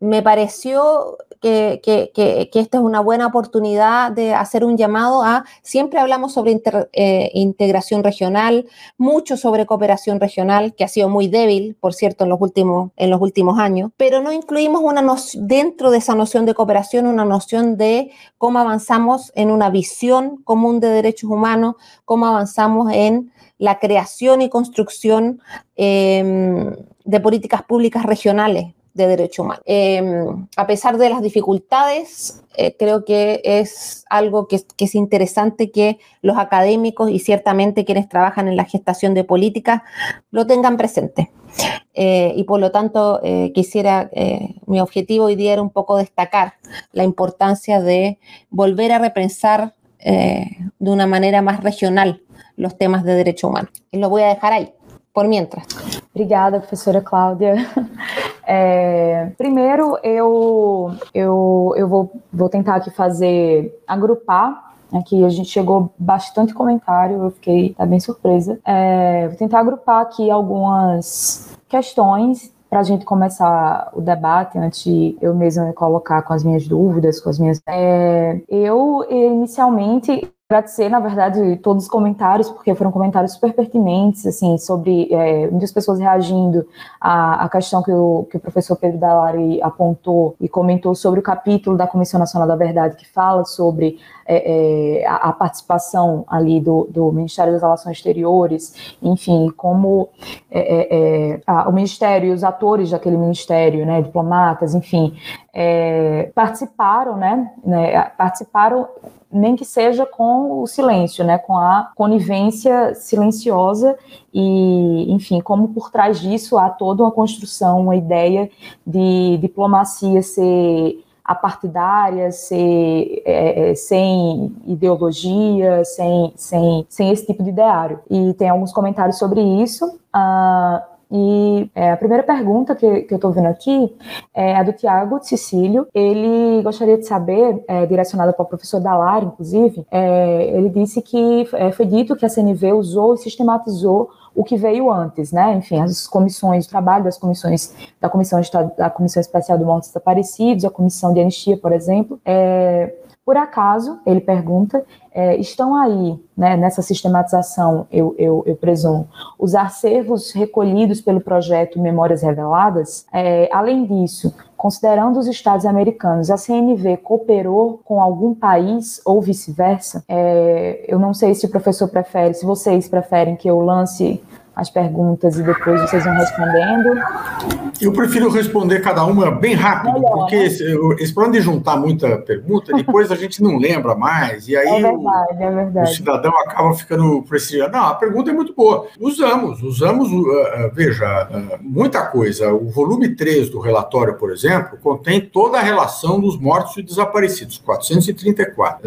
me pareció que, esta es una buena oportunidad de hacer un llamado a, siempre hablamos sobre eh, integración regional, mucho sobre cooperación regional, que ha sido muy débil, por cierto, en los últimos, en los últimos años, pero no incluimos una dentro de esa noción de cooperación una noción de cómo avanzamos en una visión común de derechos humanos, cómo avanzamos en la creación y construcción em, de políticas públicas regionales de derecho humano. Em, a pesar de las dificultades, eh, creo que es algo que, es interesante que los académicos y ciertamente quienes trabajan en la gestación de políticas lo tengan presente. Eh, y por lo tanto, eh, quisiera, mi objetivo hoy día era un poco destacar la importancia de volver a repensar de una manera más regional los temas de derecho humano. Y lo voy a dejar ahí, por mientras. Obrigada, professora Cláudia. É, primeiro, eu, eu, eu vou, vou tentar aqui fazer, agrupar Aqui a gente chegou bastante comentário, eu fiquei tá bem surpresa. É, vou tentar agrupar aqui algumas questões para a gente começar o debate, antes de eu mesma me colocar com as minhas dúvidas, com as minhas. É, eu inicialmente agradecer, na verdade, todos os comentários, porque foram comentários super pertinentes, assim, sobre é, muitas pessoas reagindo à, à questão que o, que o professor Pedro Dalari apontou e comentou sobre o capítulo da Comissão Nacional da Verdade, que fala sobre é, é, a, a, participação ali do, do, Ministério das Relações Exteriores, enfim, como é, é, é, a, o Ministério e os atores daquele Ministério, né, diplomatas, enfim, participaram, né, né, participaram nem que seja com o silêncio, né, com a conivência silenciosa e, enfim, como por trás disso há toda uma construção, uma ideia de diplomacia ser apartidária, ser é, é sem ideologia, sem, sem, sem esse tipo de ideário. E tem alguns comentários sobre isso. Uh, e é, a primeira pergunta que, que eu estou vendo aqui é a do Tiago Cecílio. Ele gostaria de saber, é, direcionada para o professor Dalar, inclusive, é, ele disse que é, foi dito que a CNV usou e sistematizou o que veio antes, né? Enfim, as comissões, o trabalho das comissões, da Comissão, da Comissão Especial do Mortos Desaparecidos, a Comissão de Anistia, por exemplo, é, por acaso, ele pergunta, é, estão aí, né, nessa sistematização, eu, eu, eu, presumo, os acervos recolhidos pelo projeto Memórias Reveladas? É, além disso, considerando os Estados americanos, a CNV cooperou com algum país ou vice-versa? É, eu não sei se o professor prefere, se vocês preferem que eu lance as perguntas e depois vocês vão respondendo? Eu prefiro responder cada uma bem rápido, Melhor, porque né? esse, esse de juntar muita pergunta, depois a gente não lembra mais, e aí é verdade, o, é verdade. o cidadão acaba ficando prestigiado. Não, a pergunta é muito boa. Usamos, usamos, uh, uh, veja, uh, muita coisa. O volume 3 do relatório, por exemplo, contém toda a relação dos mortos e desaparecidos, 434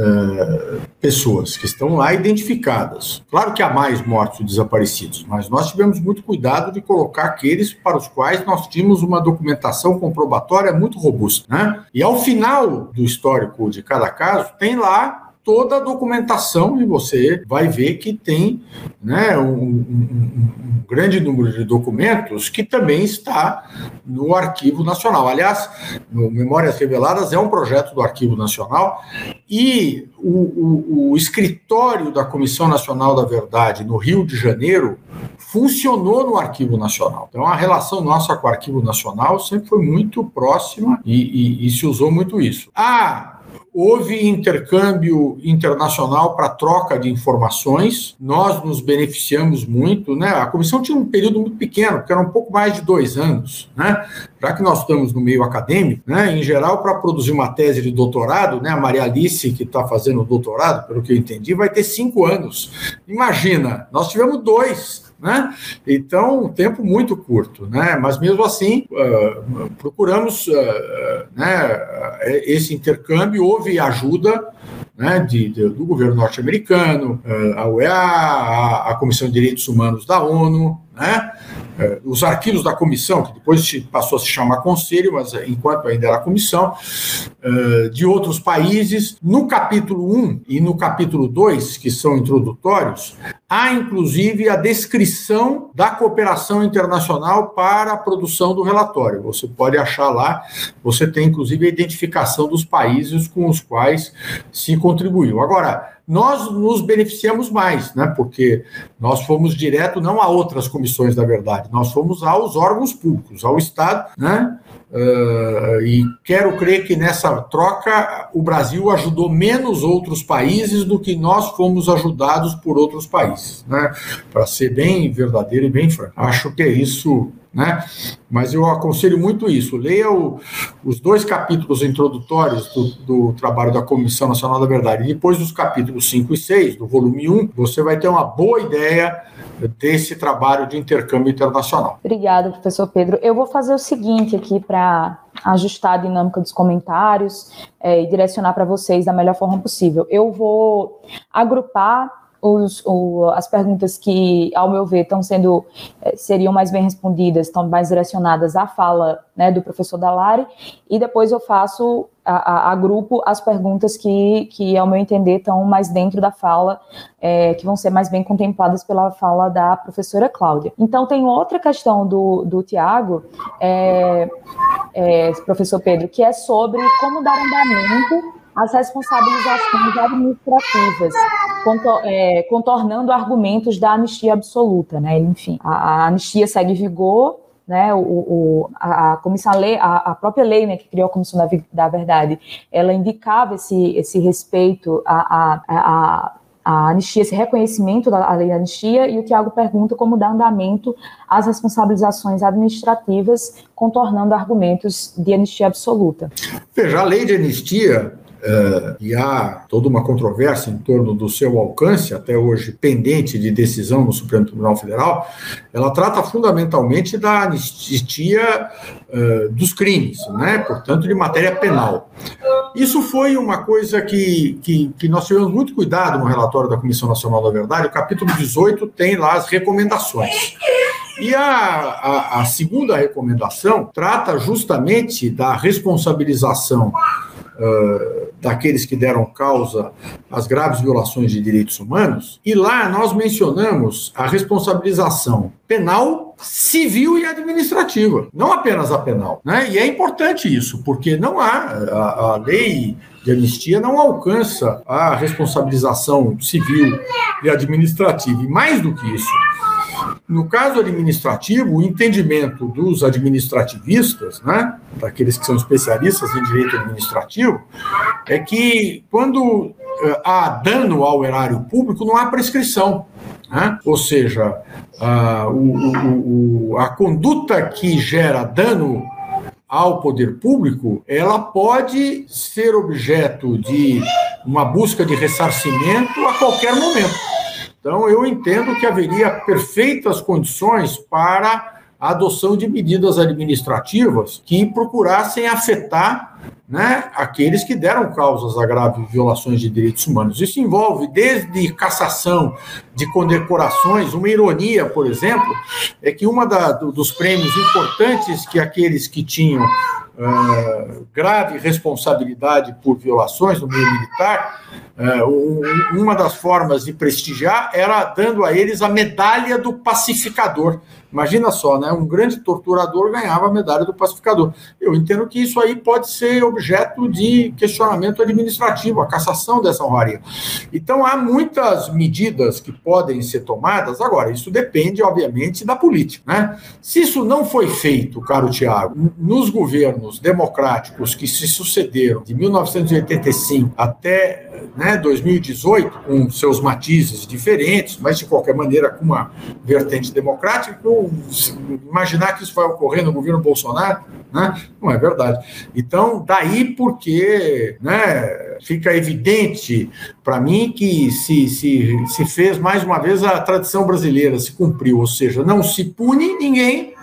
pessoas que estão lá identificadas. Claro que há mais mortos e desaparecidos, mas nós tivemos muito cuidado de colocar aqueles para os quais nós tínhamos uma documentação comprobatória muito robusta. Né? E ao final do histórico de cada caso, tem lá toda a documentação e você vai ver que tem né, um, um, um, grande número de documentos que também está no Arquivo Nacional. Aliás, Memórias Reveladas é um projeto do Arquivo Nacional e o, o, o escritório da Comissão Nacional da Verdade no Rio de Janeiro funcionou no Arquivo Nacional. Então, a relação nossa com o Arquivo Nacional sempre foi muito próxima e, e, e se usou muito isso. Ah, Houve intercâmbio internacional para troca de informações, nós nos beneficiamos muito, né? A comissão tinha um período muito pequeno, porque era um pouco mais de dois anos, né? Já que nós estamos no meio acadêmico, né? Em geral, para produzir uma tese de doutorado, né? A Maria Alice, que está fazendo o doutorado, pelo que eu entendi, vai ter cinco anos. Imagina, nós tivemos dois né? Então, um tempo muito curto, né? Mas mesmo assim, uh, procuramos uh, né, esse intercâmbio, houve ajuda né, de, de, do governo norte-americano, a UEA, a, a Comissão de Direitos Humanos da ONU, né? É, os arquivos da comissão, que depois passou a se chamar conselho, mas é, enquanto ainda era comissão, é, de outros países. No capítulo 1 e no capítulo 2, que são introdutórios, há inclusive a descrição da cooperação internacional para a produção do relatório. Você pode achar lá, você tem inclusive a identificação dos países com os quais se contribuiu. Agora, nós nos beneficiamos mais, né? Porque nós fomos direto não a outras comissões da verdade, nós fomos aos órgãos públicos, ao Estado, né? Uh, e quero crer que nessa troca o Brasil ajudou menos outros países do que nós fomos ajudados por outros países, né? Para ser bem verdadeiro e bem franco. Acho que é isso né? Mas eu aconselho muito isso. Leia o, os dois capítulos introdutórios do, do, trabalho da Comissão Nacional da Verdade. E depois dos capítulos 5 e 6, do volume 1, você vai ter uma boa ideia desse trabalho de intercâmbio internacional. Obrigada, professor Pedro. Eu vou fazer o seguinte aqui para ajustar a dinâmica dos comentários é, e direcionar para vocês da melhor forma possível. Eu vou agrupar os, o, as perguntas que, ao meu ver, estão sendo eh, seriam mais bem respondidas, estão mais direcionadas à fala né, do professor Dalari, e depois eu faço a, a, a, grupo as perguntas que, que, ao meu entender, estão mais dentro da fala, é, que vão ser mais bem contempladas pela fala da professora Cláudia. Então, tem outra questão do, do Tiago, é, é, professor Pedro, que é sobre como dar andamento as responsabilizações administrativas, é, contornando argumentos da anistia absoluta, né? Enfim, a, a anistia segue vigor, né? O, o a, comissão a, lei, a, a, própria lei, né, que criou a comissão da, da verdade, ela indicava esse, esse respeito a, a, a anistia, esse reconhecimento da lei da anistia, e o Tiago pergunta como dar andamento às responsabilizações administrativas, contornando argumentos de anistia absoluta. Veja, a lei de anistia Uh, e há toda uma controvérsia em torno do seu alcance, até hoje pendente de decisão no Supremo Tribunal Federal, ela trata fundamentalmente da anistia uh, dos crimes, né? portanto, de matéria penal. Isso foi uma coisa que, que, que, nós tivemos muito cuidado no relatório da Comissão Nacional da Verdade. O capítulo 18 tem lá as recomendações. E a, a, a segunda recomendação trata justamente da responsabilização uh, daqueles que deram causa às graves violações de direitos humanos, e lá nós mencionamos a responsabilização penal, civil e administrativa, não apenas a penal. Né? E é importante isso, porque não há a, a lei de anistia não alcança a responsabilização civil e administrativa. E mais do que isso, no caso administrativo, o entendimento dos administrativistas, né, daqueles que são especialistas em direito administrativo, é que quando há dano ao erário público, não há prescrição. Né? Ou seja, a, o, o, a conduta que gera dano ao poder público, ela pode ser objeto de uma busca de ressarcimento a qualquer momento. Então, eu entendo que haveria perfeitas condições para a adoção de medidas administrativas que procurassem afetar né, aqueles que deram causas a graves violações de direitos humanos. Isso envolve desde cassação de condecorações, uma ironia, por exemplo, é que da, dos prêmios importantes que aqueles que tinham uh, grave responsabilidade por violações no meio militar, uh, um, uma das formas de prestigiar era dando a eles a medalha do pacificador. Imagina só, né? Um grande torturador ganhava a medalha do pacificador. Eu entendo que isso aí pode ser objeto de questionamento administrativo, a cassação dessa honraria. Então, há muitas medidas que podem ser tomadas. Agora, isso depende, obviamente, da política, né? Se isso não foi feito, caro Tiago, nos governos democráticos que se sucederam de 1985 até né, 2018, com seus matizes diferentes, mas de qualquer maneira com uma vertente democrática, imaginar que isso vai ocorrer no governo Bolsonaro, né, não é verdade. Então, daí porque né, fica evidente para mim que se, se, se fez mais uma vez a tradição brasileira, se cumpriu, ou seja, não se pune ninguém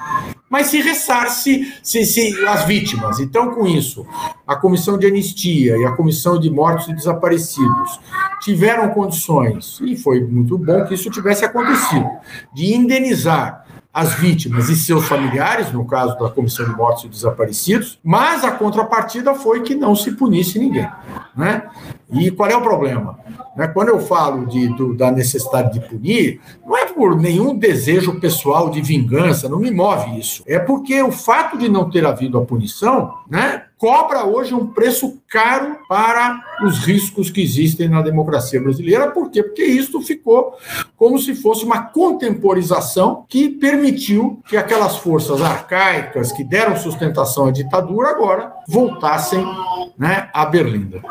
mas se ressarce se, se, as vítimas. Então, com isso, a Comissão de Anistia e a Comissão de Mortos e Desaparecidos tiveram condições, e foi muito bom que isso tivesse acontecido, de indenizar as vítimas e seus familiares, no caso da Comissão de Mortos e Desaparecidos, mas a contrapartida foi que não se punisse ninguém. Né? E qual é o problema? Né? Quando eu falo de, do, da necessidade de punir, não é por nenhum desejo pessoal de vingança, não me move isso. É porque o fato de não ter havido a punição né, cobra hoje um preço caro para os riscos que existem na democracia brasileira. Por quê? Porque isso ficou como se fosse uma contemporização que permitiu que aquelas forças arcaicas que deram sustentação à ditadura agora voltassem né, a Berlinda.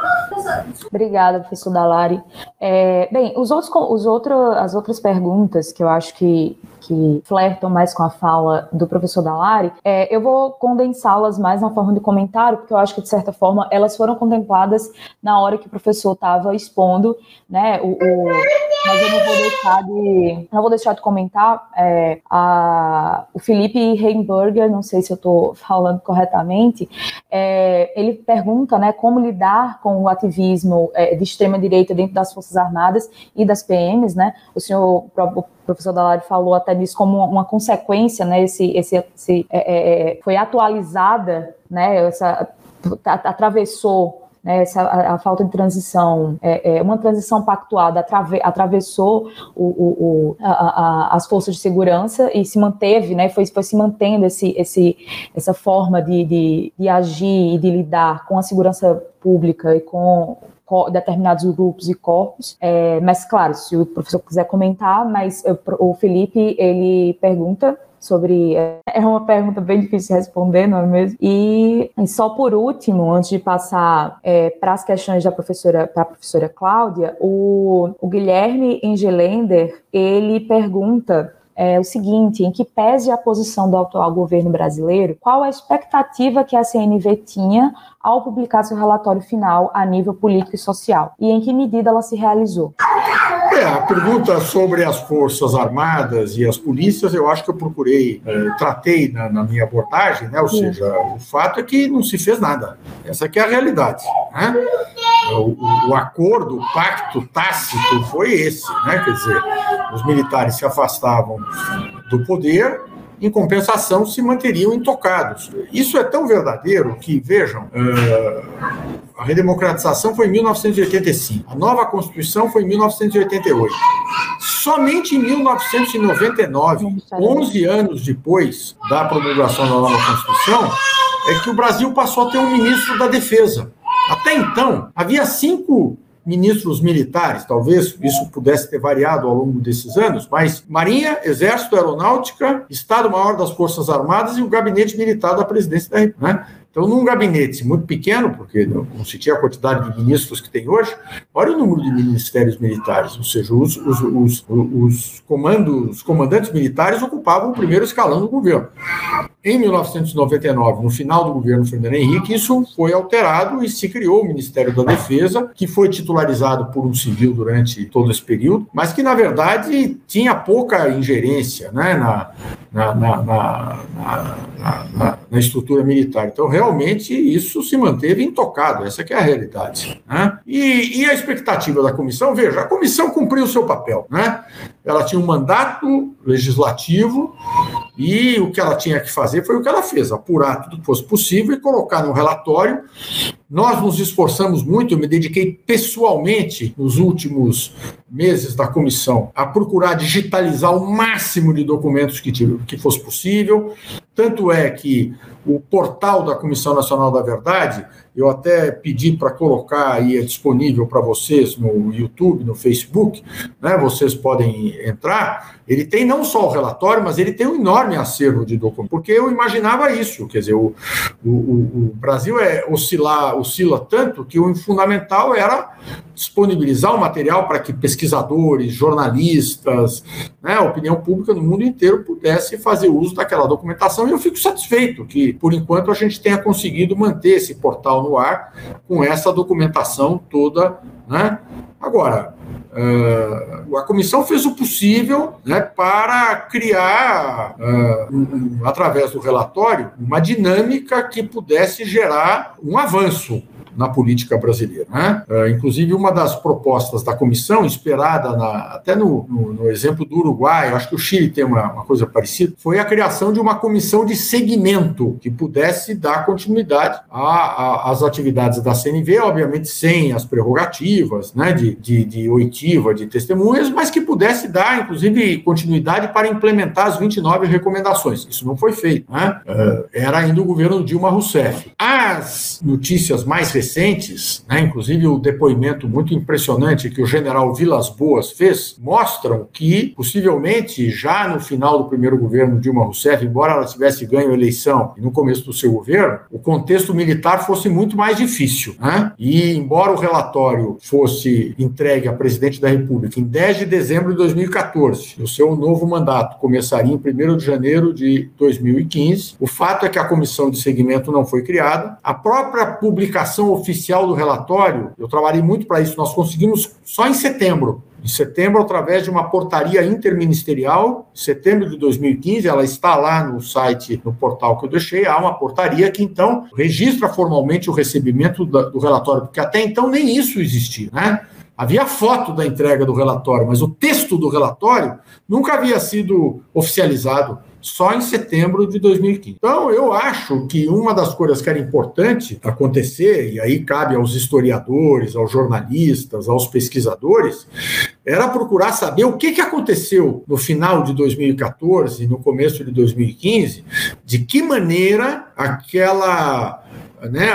Obrigada, professor Dalari. É, bem, os outros, os outro, as outras perguntas que eu acho que que flertam mais com a fala do professor Dalari, é, eu vou condensá-las mais na forma de comentário, porque eu acho que, de certa forma, elas foram contempladas na hora que o professor estava expondo, né, o, o, mas eu não vou deixar de, não vou deixar de comentar é, a, o Felipe Heimberger, não sei se eu estou falando corretamente, é, ele pergunta, né, como lidar com o ativismo é, de extrema direita dentro das Forças Armadas e das PMs, né, o senhor, o professor Dalari falou até disso como uma, consequência, né, esse, esse, esse é, é, é, foi atualizada, né, essa, atravessou né, essa, a, a, falta de transição, é, é uma transição pactuada atrave, atravessou o, o, o, a, a, as forças de segurança e se manteve, né, foi, foi se mantendo esse, esse, essa forma de, de, de agir e de lidar com a segurança pública e com determinados grupos e corpos. É, mas, claro, se o professor quiser comentar, mas eu, o Felipe, ele pergunta sobre. É, é uma pergunta bem difícil de responder, não é mesmo? E, e só por último, antes de passar é, para as questões da professora, para a professora Cláudia, o, o Guilherme Engelender, ele pergunta é o seguinte: em que pese a posição do atual governo brasileiro, qual a expectativa que a CNV tinha ao publicar seu relatório final a nível político e social? E em que medida ela se realizou? É, a pergunta sobre as Forças Armadas e as polícias, eu acho que eu procurei, é, tratei na, na, minha abordagem, né? ou seja, o fato é que não se fez nada. Essa é a realidade. Né? O, o, acordo, o pacto tácito foi esse, né? quer dizer, os militares se afastavam do poder, em compensação, se manteriam intocados. Isso é tão verdadeiro que, vejam, uh, a redemocratização foi em 1985, a nova Constituição foi em 1988. Somente em 1999, 11 anos depois da promulgação da nova Constituição, é que o Brasil passou a ter um ministro da Defesa. Até então, havia cinco ministros militares, talvez isso pudesse ter variado ao longo desses anos, mas Marinha, Exército, Aeronáutica, Estado-Maior das Forças Armadas e o Gabinete Militar da Presidência da República. Né? Então, num gabinete muito pequeno, porque não se tinha a quantidade de ministros que tem hoje, olha o número de ministérios militares, ou seja, os, os, os, os comandos, os comandantes militares ocupavam o primeiro escalão do governo. Em 1999, no final do governo Fernando Henrique, isso foi alterado e se criou o Ministério da Defesa, que foi titularizado por um civil durante todo esse período, mas que, na verdade, tinha pouca ingerência né, na, na, na, na, na estrutura militar. Então, realmente, isso se manteve intocado, essa é a realidade. Né? E, e a expectativa da comissão, veja, a comissão cumpriu o seu papel, né? ela tinha um mandato legislativo e o que ela tinha que fazer foi o que ela fez: apurar tudo que fosse possível e colocar no relatório. Nós nos esforçamos muito, eu me dediquei pessoalmente nos últimos meses da comissão a procurar digitalizar o máximo de documentos que, que fosse possível. Tanto é que o portal da Comissão Nacional da Verdade eu até pedi para colocar aí, é disponível para vocês no YouTube, no Facebook, né? Vocês podem entrar. Ele tem não só o relatório, mas ele tem um enorme acervo de documentos, porque eu imaginava isso, quer dizer, o, o, o Brasil é oscilar, oscila tanto que o fundamental era disponibilizar o material para que pesquisadores, jornalistas, né, a opinião pública no mundo inteiro pudesse fazer uso daquela documentação. E eu fico satisfeito que, por enquanto, a gente tenha conseguido manter esse portal no ar com essa documentação toda. Né? Agora, Uh, a comissão fez o possível né, para criar, uh, um, através do relatório, uma dinâmica que pudesse gerar um avanço na política brasileira. Né? Uh, inclusive, uma das propostas da comissão, esperada na, até no, no, no, exemplo do Uruguai, acho que o Chile tem uma, uma, coisa parecida, foi a criação de uma comissão de segmento que pudesse dar continuidade às atividades da CNV, obviamente sem as prerrogativas né, de, de, de oitiva de testemunhas, mas que pudesse dar, inclusive, continuidade para implementar as 29 recomendações. Isso não foi feito. Né? Uh, era ainda o governo Dilma Rousseff. As notícias mais recentes, né, inclusive o depoimento muito impressionante que o general Vilas Boas fez, mostram que, possivelmente, já no final do primeiro governo Dilma Rousseff, embora ela tivesse ganho a eleição e no começo do seu governo, o contexto militar fosse muito mais difícil. Né? E, embora o relatório fosse entregue a presidente da República em 10 de dezembro de 2014, o seu novo mandato começaria em 1 de janeiro de 2015, o fato é que a comissão de segmento não foi criada, a própria publicação oficial do relatório, eu trabalhei muito para isso, nós conseguimos só em setembro. Em setembro, através de uma portaria interministerial, setembro de 2015, ela está lá no site, no portal que eu deixei, há uma portaria que então registra formalmente o recebimento do relatório, porque até então nem isso existia, né? Havia foto da entrega do relatório, mas o texto do relatório nunca havia sido oficializado só em setembro de 2015. Então, eu acho que uma das coisas que era importante acontecer, e aí cabe aos historiadores, aos jornalistas, aos pesquisadores, era procurar saber o que, que aconteceu no final de 2014 e no começo de 2015, de que maneira aquela né,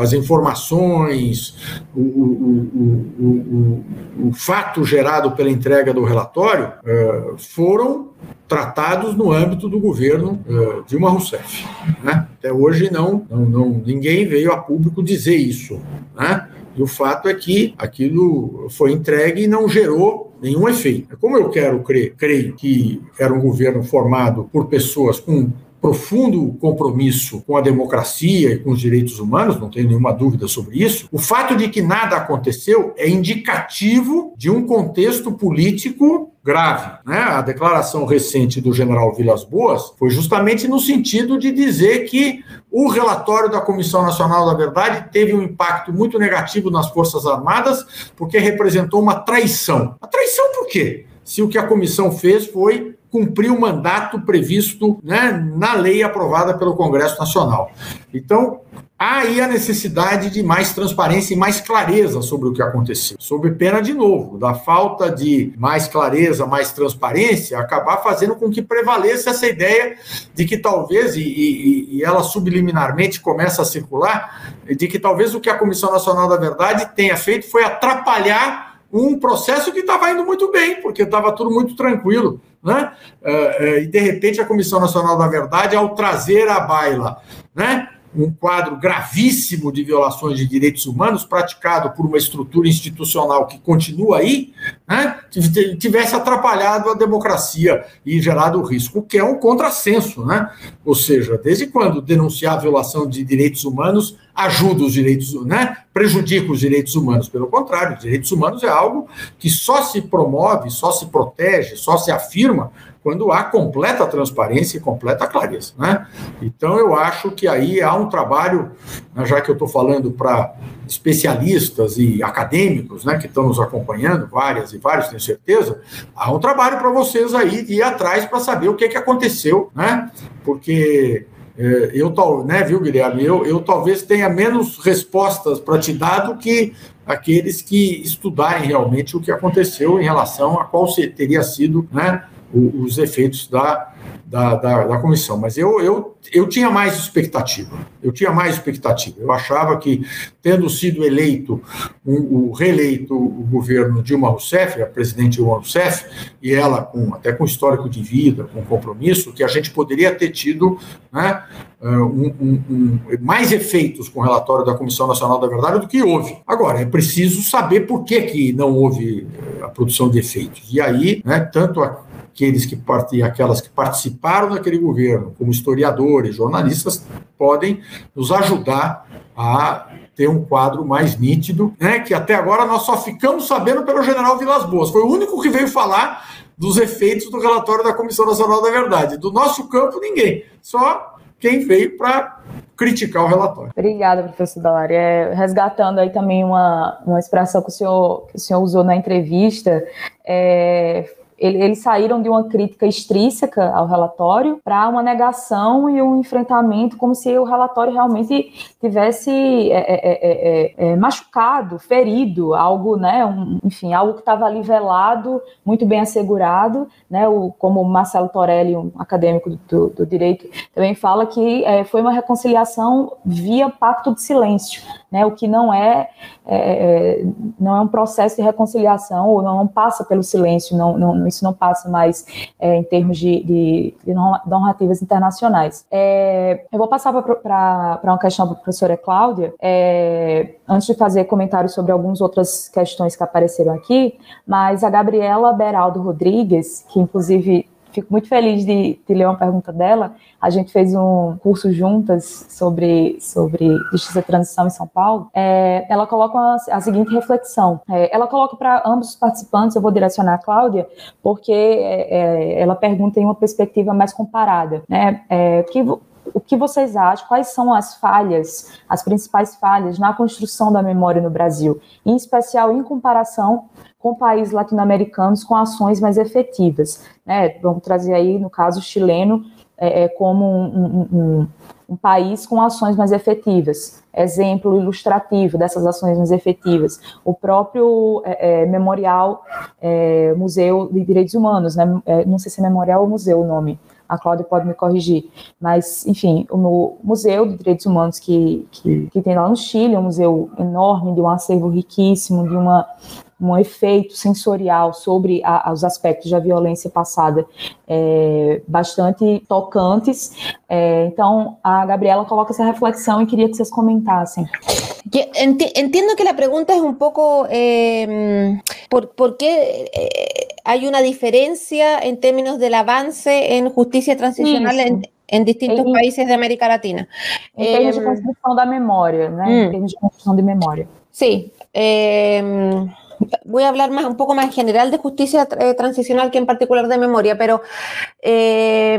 as informações, o, o, o, o, fato gerado pela entrega do relatório uh, foram tratados no âmbito do governo uh, Dilma Rousseff. Né? Até hoje não, não, não, ninguém veio a público dizer isso. Né? E o fato é que aquilo foi entregue e não gerou nenhum efeito. Como eu quero crer, creio que era um governo formado por pessoas com profundo compromisso com a democracia e com os direitos humanos, não tenho nenhuma dúvida sobre isso. O fato de que nada aconteceu é indicativo de um contexto político grave. Né? A declaração recente do general Vilas Boas foi justamente no sentido de dizer que o relatório da Comissão Nacional da Verdade teve um impacto muito negativo nas Forças Armadas, porque representou uma traição. A traição por quê? Se o que a comissão fez foi cumprir o mandato previsto né, na lei aprovada pelo Congresso Nacional. Então, há aí a necessidade de mais transparência e mais clareza sobre o que aconteceu. Sob pena, de novo, da falta de mais clareza, mais transparência, acabar fazendo com que prevaleça essa ideia de que talvez, e, e, e ela subliminarmente começa a circular, de que talvez o que a Comissão Nacional da Verdade tenha feito foi atrapalhar um processo que estava indo muito bem, porque estava tudo muito tranquilo. Né? Uh, uh, e de repente a Comissão Nacional da Verdade, ao trazer à baila né, um quadro gravíssimo de violações de direitos humanos praticado por uma estrutura institucional que continua aí, né, tivesse atrapalhado a democracia e gerado risco, que é um contrassenso, né? Ou seja, desde quando denunciar a violação de direitos humanos ajuda os direitos, né? Prejudica os direitos humanos. Pelo contrário, os direitos humanos é algo que só se promove, só se protege, só se afirma quando há completa transparência e completa clareza. Né? Então, eu acho que aí há um trabalho, né, já que eu estou falando para especialistas e acadêmicos né, que estão nos acompanhando, várias e vários, tenho certeza, há um trabalho para vocês aí ir atrás para saber o que, que aconteceu, né? porque é, eu, né, viu, Guilherme, eu, eu talvez tenha menos respostas para te dar do que aqueles que estudarem realmente o que aconteceu em relação a qual teria sido né, os efeitos da, da, da, da, comissão. Mas eu, eu, eu tinha mais expectativa. Eu tinha mais expectativa. Eu achava que, tendo sido eleito, o, reeleito o governo Dilma Rousseff, a presidente Dilma Rousseff, e ela com, até com histórico de vida, com compromisso, que a gente poderia ter tido né, um, um, um, mais efeitos com o relatório da Comissão Nacional da Verdade do que houve. Agora, é preciso saber por que, que não houve a produção de efeitos. E aí, né, tanto a aqueles que e aquelas que participaram daquele governo, como historiadores, jornalistas, podem nos ajudar a ter um quadro mais nítido, né, que até agora nós só ficamos sabendo pelo general Vilas Boas. Foi o único que veio falar dos efeitos do relatório da Comissão Nacional da Verdade. Do nosso campo, ninguém. Só quem veio para criticar o relatório. Obrigada, professor Dalari. É, resgatando aí também uma, uma expressão que o senhor, que o senhor usou na entrevista, é, eles saíram de uma crítica extrínseca ao relatório para uma negação e um enfrentamento como se o relatório realmente tivesse é, é, é, machucado, ferido, algo, né, um, enfim, algo que estava ali velado, muito bem assegurado, né, o, como Marcelo Torelli, um acadêmico do, do direito, também fala que foi uma reconciliação via pacto de silêncio, né, o que não é, não é um processo de reconciliação ou não passa pelo silêncio, não, não isso não passa mais é, em termos de, de, de, normativas internacionais. É, eu vou passar para uma questão para a professora Cláudia, é, antes de fazer comentários sobre algumas outras questões que apareceram aqui, mas a Gabriela Beraldo Rodrigues, que inclusive fico muito feliz de, de, ler uma pergunta dela. A gente fez um curso juntas sobre, sobre justiça e transição em São Paulo. É, ela coloca a, a seguinte reflexão. É, ela coloca para ambos os participantes, eu vou direcionar a Cláudia, porque é, é ela pergunta em uma perspectiva mais comparada. Né? É, que, o que vocês acham? Quais são as falhas, as principais falhas na construção da memória no Brasil, em especial em comparação com países latino-americanos com ações mais efetivas. Né? Vamos trazer aí, no caso chileno, é, é como um, um, um, um, país com ações mais efetivas. Exemplo ilustrativo dessas ações mais efetivas. O próprio é, é Memorial é, Museu de Direitos Humanos, né? É, não sei se é Memorial ou Museu o nome, a Cláudia pode me corrigir, mas, enfim, o Museu de Direitos Humanos que, que, que tem lá no Chile, um museu enorme, de um acervo riquíssimo, de uma um efeito sensorial sobre a, os aspectos da violência passada é, bastante tocantes. É, então, a Gabriela coloca essa reflexão e queria que vocês comentassem. Entiendo que a pergunta é um pouco eh, por, por qué eh, hay una diferencia en términos del avance en justicia transicional. En, en, distintos em, países de América Latina. Em termos de construção da memória, né? Em termos de construção de memória. Sí. Voy a hablar más, un poco más en general de justicia eh, transicional que en particular de memoria, pero eh,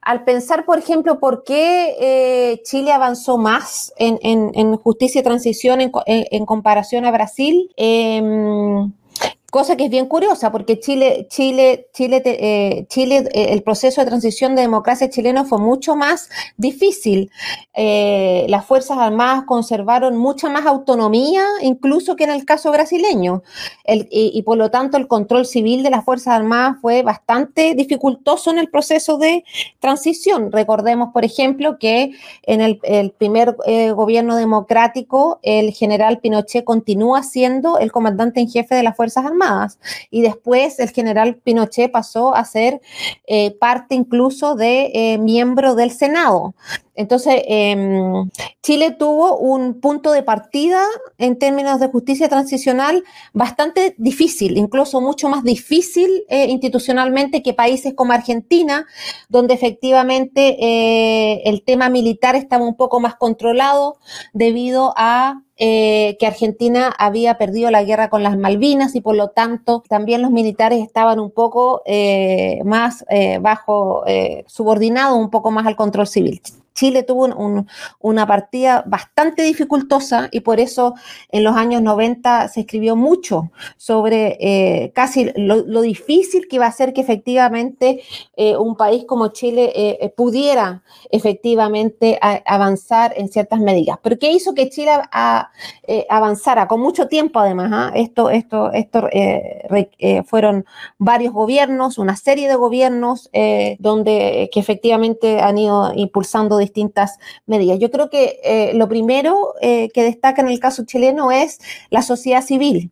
al pensar, por ejemplo, por qué eh, Chile avanzó más en justicia y transición en, en, comparación a Brasil, em, cosa que es bien curiosa porque Chile, Chile, Chile, eh, Chile, eh, el proceso de transición de democracia chileno fue mucho más difícil. Eh, las Fuerzas Armadas conservaron mucha más autonomía, incluso que en el caso brasileño, y, por lo tanto el control civil de las Fuerzas Armadas fue bastante dificultoso en el proceso de transición. Recordemos, por ejemplo, que en el, el primer gobierno democrático, el general Pinochet continúa siendo el comandante en jefe de las Fuerzas Armadas y después el general Pinochet pasó a ser eh, parte incluso de eh, miembro del Senado. Entonces, em, Chile tuvo un punto de partida en términos de justicia transicional bastante difícil, incluso mucho más difícil eh, institucionalmente que países como Argentina, donde efectivamente eh, el tema militar estaba un poco más controlado debido a eh, que Argentina había perdido la guerra con las Malvinas y por lo tanto también los militares estaban un poco eh, más eh, bajo, subordinados un poco más al control civil. Chile tuvo una partida bastante dificultosa y por eso en los años 90 se escribió mucho sobre eh, casi lo, difícil que iba a ser que efectivamente eh, un país como Chile eh, pudiera efectivamente avanzar en ciertas medidas. Pero ¿qué hizo que Chile avanzara con mucho tiempo además? ¿ah? Esto, esto, esto fueron varios gobiernos, una serie de gobiernos donde que efectivamente han ido impulsando distintas medidas. Yo creo que eh, lo primero eh, que destaca en el caso chileno es la sociedad civil.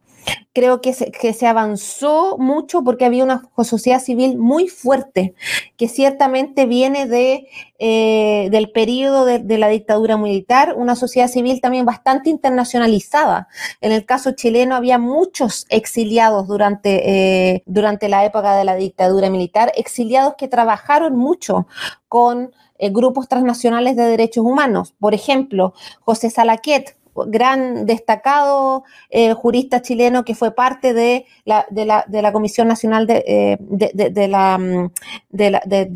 Creo que se, que se, avanzó mucho porque había una sociedad civil muy fuerte, que ciertamente viene de, eh, del periodo de, la dictadura militar, una sociedad civil también bastante internacionalizada. En el caso chileno había muchos exiliados durante, durante la época de la dictadura militar, exiliados que trabajaron mucho con eh, grupos transnacionales de derechos humanos. Por ejemplo, José Salaquet, gran destacado eh, jurista chileno que fue parte de la, de la, de la Comisión Nacional de, eh, de, la, mm, de,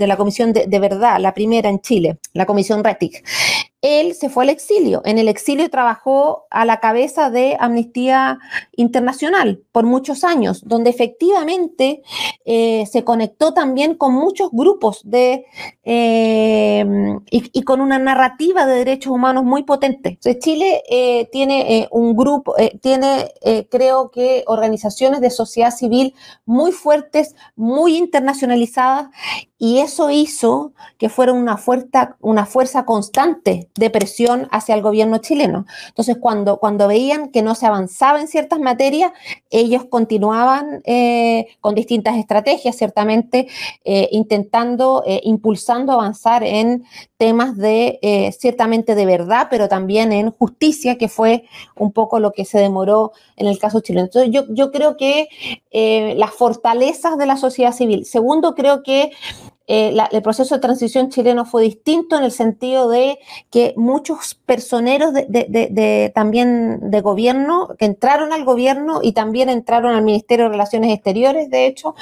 la, Comisión de, Verdad, la primera en Chile, la Comisión RETIC él se fue al exilio. En el exilio trabajó a la cabeza de Amnistía Internacional por muchos años, donde efectivamente eh, se conectó también con muchos grupos de, eh, y, con una narrativa de derechos humanos muy potente. Chile eh, tiene un grupo, tiene creo que organizaciones de sociedad civil muy fuertes, muy internacionalizadas y eso hizo que fuera una fuerza, una fuerza constante de presión hacia el gobierno chileno. Entonces, cuando, cuando veían que no se avanzaba en ciertas materias, ellos continuaban eh, con distintas estrategias, ciertamente eh, intentando, eh, impulsando avanzar en temas de, ciertamente de verdad, pero también en justicia, que fue un poco lo que se demoró en el caso chileno. Entonces, yo, yo creo que las fortalezas de la sociedad civil. Segundo, creo que eh, el proceso de transición chileno fue distinto en el sentido de que muchos personeros de, también de gobierno que entraron al gobierno y también entraron al Ministerio de Relaciones Exteriores, de hecho,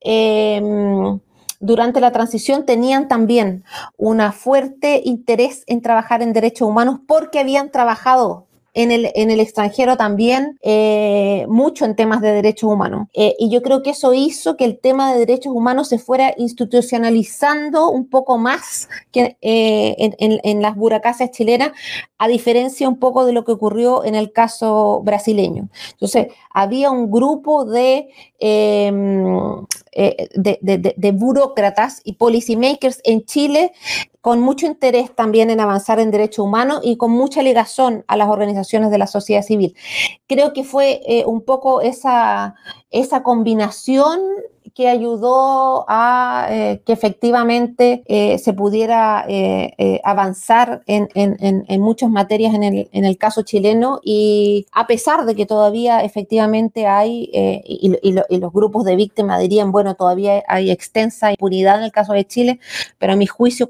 em, durante la transición tenían también un fuerte interés en trabajar en derechos humanos porque habían trabajado en el, en el extranjero también eh, mucho en temas de derechos humanos. Eh, y yo creo que eso hizo que el tema de derechos humanos se fuera institucionalizando un poco más que eh, en, en, las burocracias chilenas, a diferencia un poco de lo que ocurrió en el caso brasileño. Entonces, había un grupo de, em, de, de, de, burócratas y policymakers en Chile con mucho interés también en avanzar en derechos humanos y con mucha ligación a las organizaciones de la sociedad civil. Creo que fue eh, un poco esa, esa combinación que ayudó a eh, que efectivamente eh, se pudiera avanzar en, muchas materias en el, caso chileno y a pesar de que todavía efectivamente hay, y, los grupos de víctimas dirían, bueno, todavía hay extensa impunidad en el caso de Chile, pero a mi juicio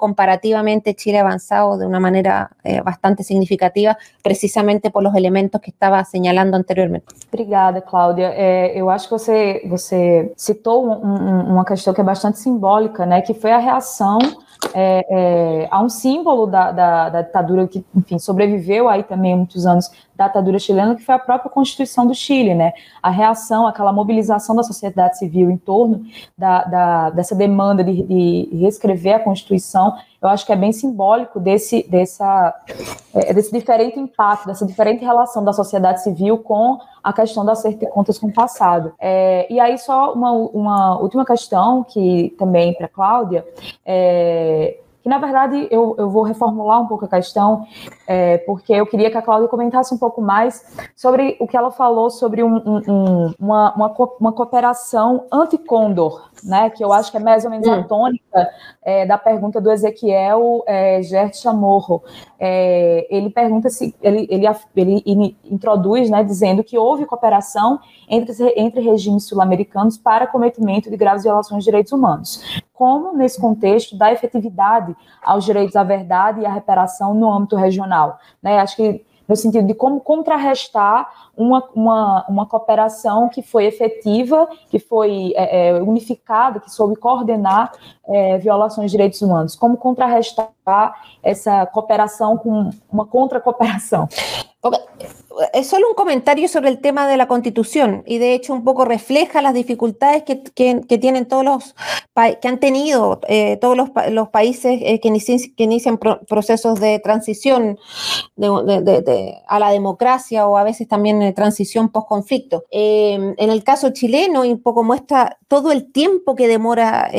comparativamente Chile ha avanzado de una manera bastante significativa precisamente por los elementos que estaba señalando anteriormente. Obrigada, Cláudia. eu acho que você, você citou um, uma questão que é bastante simbólica, né, que foi a reação é, é, a um símbolo da, da, da, ditadura que, enfim, sobreviveu aí também muitos anos da ditadura chilena, que foi a própria Constituição do Chile, né? A reação, aquela mobilização da sociedade civil em torno da, da dessa demanda de, de, reescrever a Constituição, eu acho que é bem simbólico desse, dessa, é, desse diferente impacto, dessa diferente relação da sociedade civil com a questão da acerto de contas com o passado. É, e aí, só uma, uma última questão, que também para Cláudia, é, que na verdade eu, eu vou reformular um pouco a questão, é, porque eu queria que a Cláudia comentasse um pouco mais sobre o que ela falou sobre um, um, uma, uma, uma cooperação anti-Condor, né, que eu acho que é mais ou menos a tônica é, da pergunta do Ezequiel é, Gert Chamorro. É, ele pergunta se ele, ele, ele introduz, né, dizendo que houve cooperação entre, entre regimes sul-americanos para cometimento de graves violações de direitos humanos. Como, nesse contexto, dá efetividade aos direitos à verdade e à reparação no âmbito regional? Né, acho que no sentido de como contrarrestar uma, uma, uma cooperação que foi efetiva, que foi é, é, unificada, que soube coordenar é, violações de direitos humanos. Como contrarrestar essa cooperação con una contracooperación. Es solo un comentario sobre el tema de la constitución y de hecho un poco refleja las dificultades que, que, tienen todos los que han tenido eh, todos los, los países eh, que, inician, procesos de transición a la democracia o a veces también de transición post-conflicto. Eh, en el caso chileno, y un poco muestra todo el tiempo que demora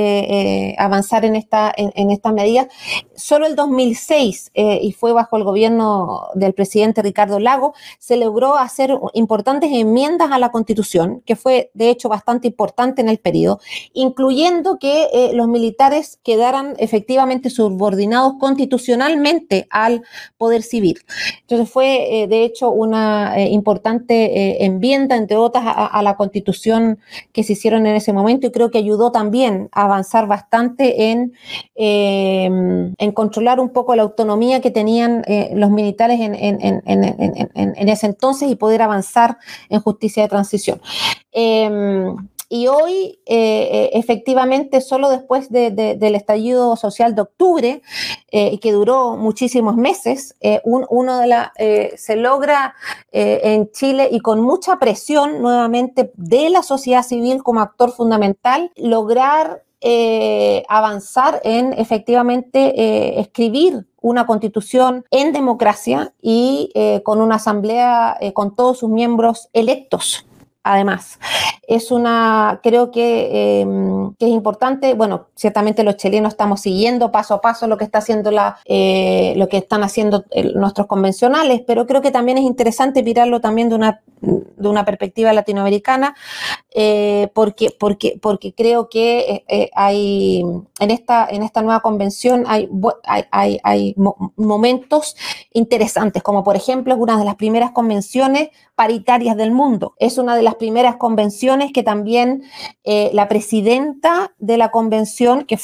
avanzar en esta, en, en esta medida, solo el 2006, eh, y fue bajo el gobierno del presidente Ricardo Lago, se logró hacer importantes enmiendas a la Constitución, que fue de hecho bastante importante en el periodo, incluyendo que eh, los militares quedaran efectivamente subordinados constitucionalmente al poder civil. Entonces fue eh, de hecho una importante enmienda, entre otras, a, la Constitución que se hicieron en ese momento y creo que ayudó también a avanzar bastante en, en controlar un poco la autonomía que tenían eh, los militares en, ese entonces y poder avanzar en justicia de transición. Em, y hoy, eh, eh, efectivamente, solo después del estallido social de octubre, que duró muchísimos meses, uno de la, se logra en Chile y con mucha presión nuevamente de la sociedad civil como actor fundamental, lograr eh, avanzar en efectivamente eh, escribir una constitución en democracia y eh, con una asamblea con todos sus miembros electos además. Es una, creo em, que, es importante, bueno, ciertamente los chilenos estamos siguiendo paso a paso lo que está haciendo eh, lo que están haciendo nuestros convencionales, pero creo que también es interesante mirarlo también de una, de una perspectiva latinoamericana, eh, porque, porque, porque creo que eh, hay, en esta, en esta nueva convención hay, hay, hay momentos interesantes, como por ejemplo una de las primeras convenciones paritarias del mundo. Es una de las primeras convenciones que también eh, la presidenta de la convención, que,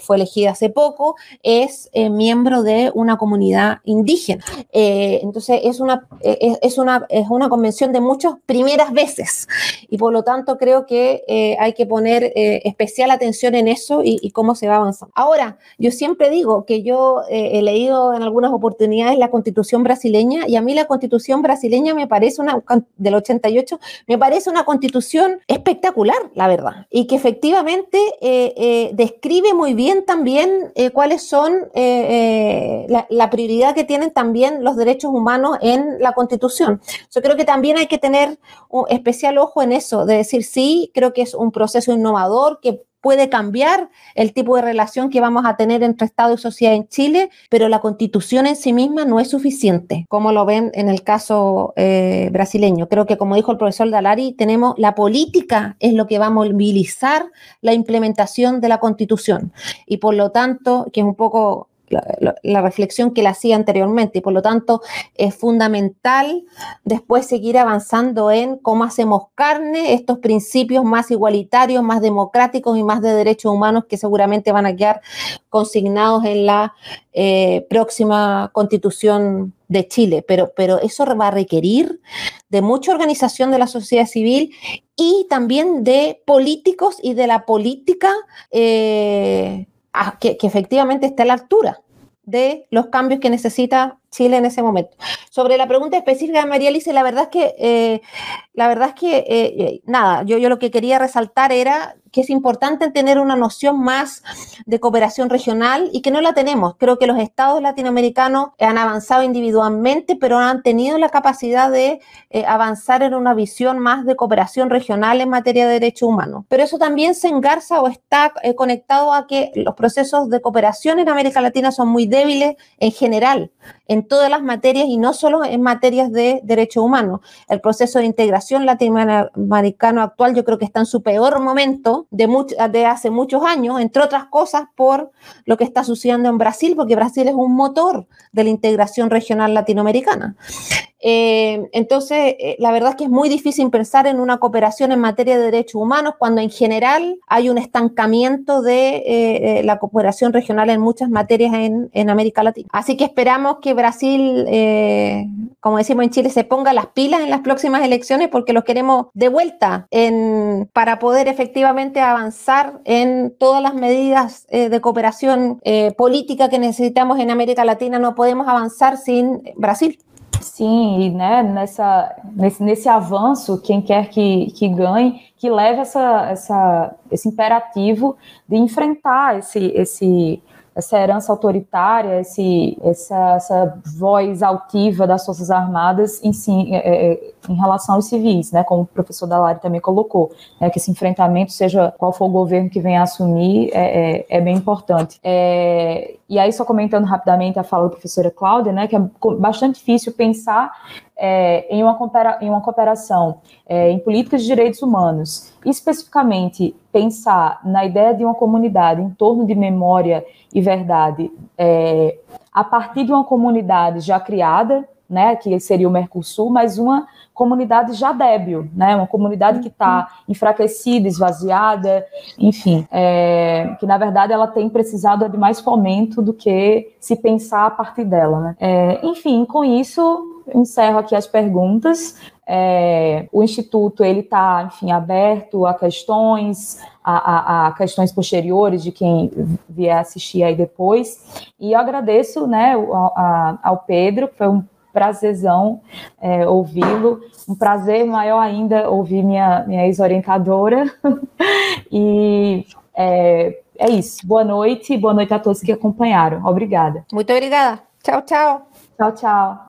fue elegida hace poco, es eh, miembro de una comunidad indígena. Eh, entonces, es una, es, una, es una convención de muchas primeras veces y por lo tanto creo que hay que poner especial atención en eso y, y, cómo se va avanzando. Ahora, yo siempre digo que yo he leído en algunas oportunidades la constitución brasileña y a mí la constitución brasileña me parece una, del 88, me parece una constitución espectacular, la verdad, y que efectivamente eh, eh, describe muy bien también eh, cuáles son la, la, prioridad que tienen también los derechos humanos en la constitución. Yo creo que también hay que tener un especial ojo en eso, de decir, sí, creo que es un proceso innovador que puede cambiar el tipo de relación que vamos a tener entre Estado y sociedad en Chile, pero la constitución en sí misma no es suficiente, como lo ven en el caso eh, brasileño. Creo que, como dijo el profesor Dalari, tenemos la política es lo que va a movilizar la implementación de la constitución. Y por lo tanto, que es un poco la, reflexión que le hacía anteriormente y por lo tanto es fundamental después seguir avanzando en cómo hacemos carne estos principios más igualitarios, más democráticos y más de derechos humanos que seguramente van a quedar consignados en la eh, próxima constitución de Chile, pero, pero eso va a requerir de mucha organización de la sociedad civil y también de políticos y de la política eh, que, efectivamente esté a la altura de los cambios que necesita Chile en ese momento. Sobre la pregunta específica de María Alice, la verdad es que, eh, la verdad es que, eh, eh, nada, yo lo que quería resaltar era que es importante tener una noción más de cooperación regional y que no la tenemos. Creo que los estados latinoamericanos han avanzado individualmente, pero han tenido la capacidad de eh, avanzar en una visión más de cooperación regional en materia de derechos humanos. Pero eso también se engarza o está eh, conectado a que los procesos de cooperación en América Latina son muy débiles en general, en todas las materias y no solo en materias de derechos humanos. El proceso de integración latinoamericano actual yo creo que está en su peor momento de, hace muchos años, entre otras cosas por lo que está sucediendo en Brasil, porque Brasil es un motor de la integración regional latinoamericana. Eh, entonces, eh, la verdad es que es muy difícil pensar en una cooperación en materia de derechos humanos cuando en general hay un estancamiento de eh, la cooperación regional en muchas materias en, América Latina. Así que esperamos que Brasil, como decimos en Chile, se ponga las pilas en las próximas elecciones porque los queremos de vuelta en, para poder efectivamente avanzar en todas las medidas de cooperación política que necesitamos en América Latina. No podemos avanzar sin Brasil. Sim, e né, nessa, nesse, nesse avanço, quem quer que, que ganhe, que leve essa, essa, esse imperativo de enfrentar esse, esse, essa herança autoritária, esse, essa, essa voz altiva das Forças Armadas em, si, é, é, em relação aos civis, né, como o professor Dalari também colocou, né, que esse enfrentamento, seja qual for o governo que venha assumir, é, é, é bem importante. É, e aí, só comentando rapidamente a fala da professora Cláudia, né, que é bastante difícil pensar é, em, uma em, uma cooperação é, em políticas de direitos humanos, especificamente pensar na ideia de uma comunidade em torno de memória e verdade, é, a partir de uma comunidade já criada, né, que seria o Mercosul, mas uma comunidade já débil, né, uma comunidade que está enfraquecida, esvaziada, enfim, é, que na verdade ela tem precisado de mais fomento do que se pensar a partir dela, né. É, enfim, com isso encerro aqui as perguntas. É, o instituto ele está, enfim, aberto a questões, a, a, a, questões posteriores de quem vier assistir aí depois. E eu agradeço, né, ao, ao Pedro, foi um prazerzão é, ouvi-lo, um prazer maior ainda ouvir minha, minha ex-orientadora. e é, é isso. Boa noite, boa noite a todos que acompanharam. Obrigada. Muito obrigada. Tchau, tchau. Tchau, tchau.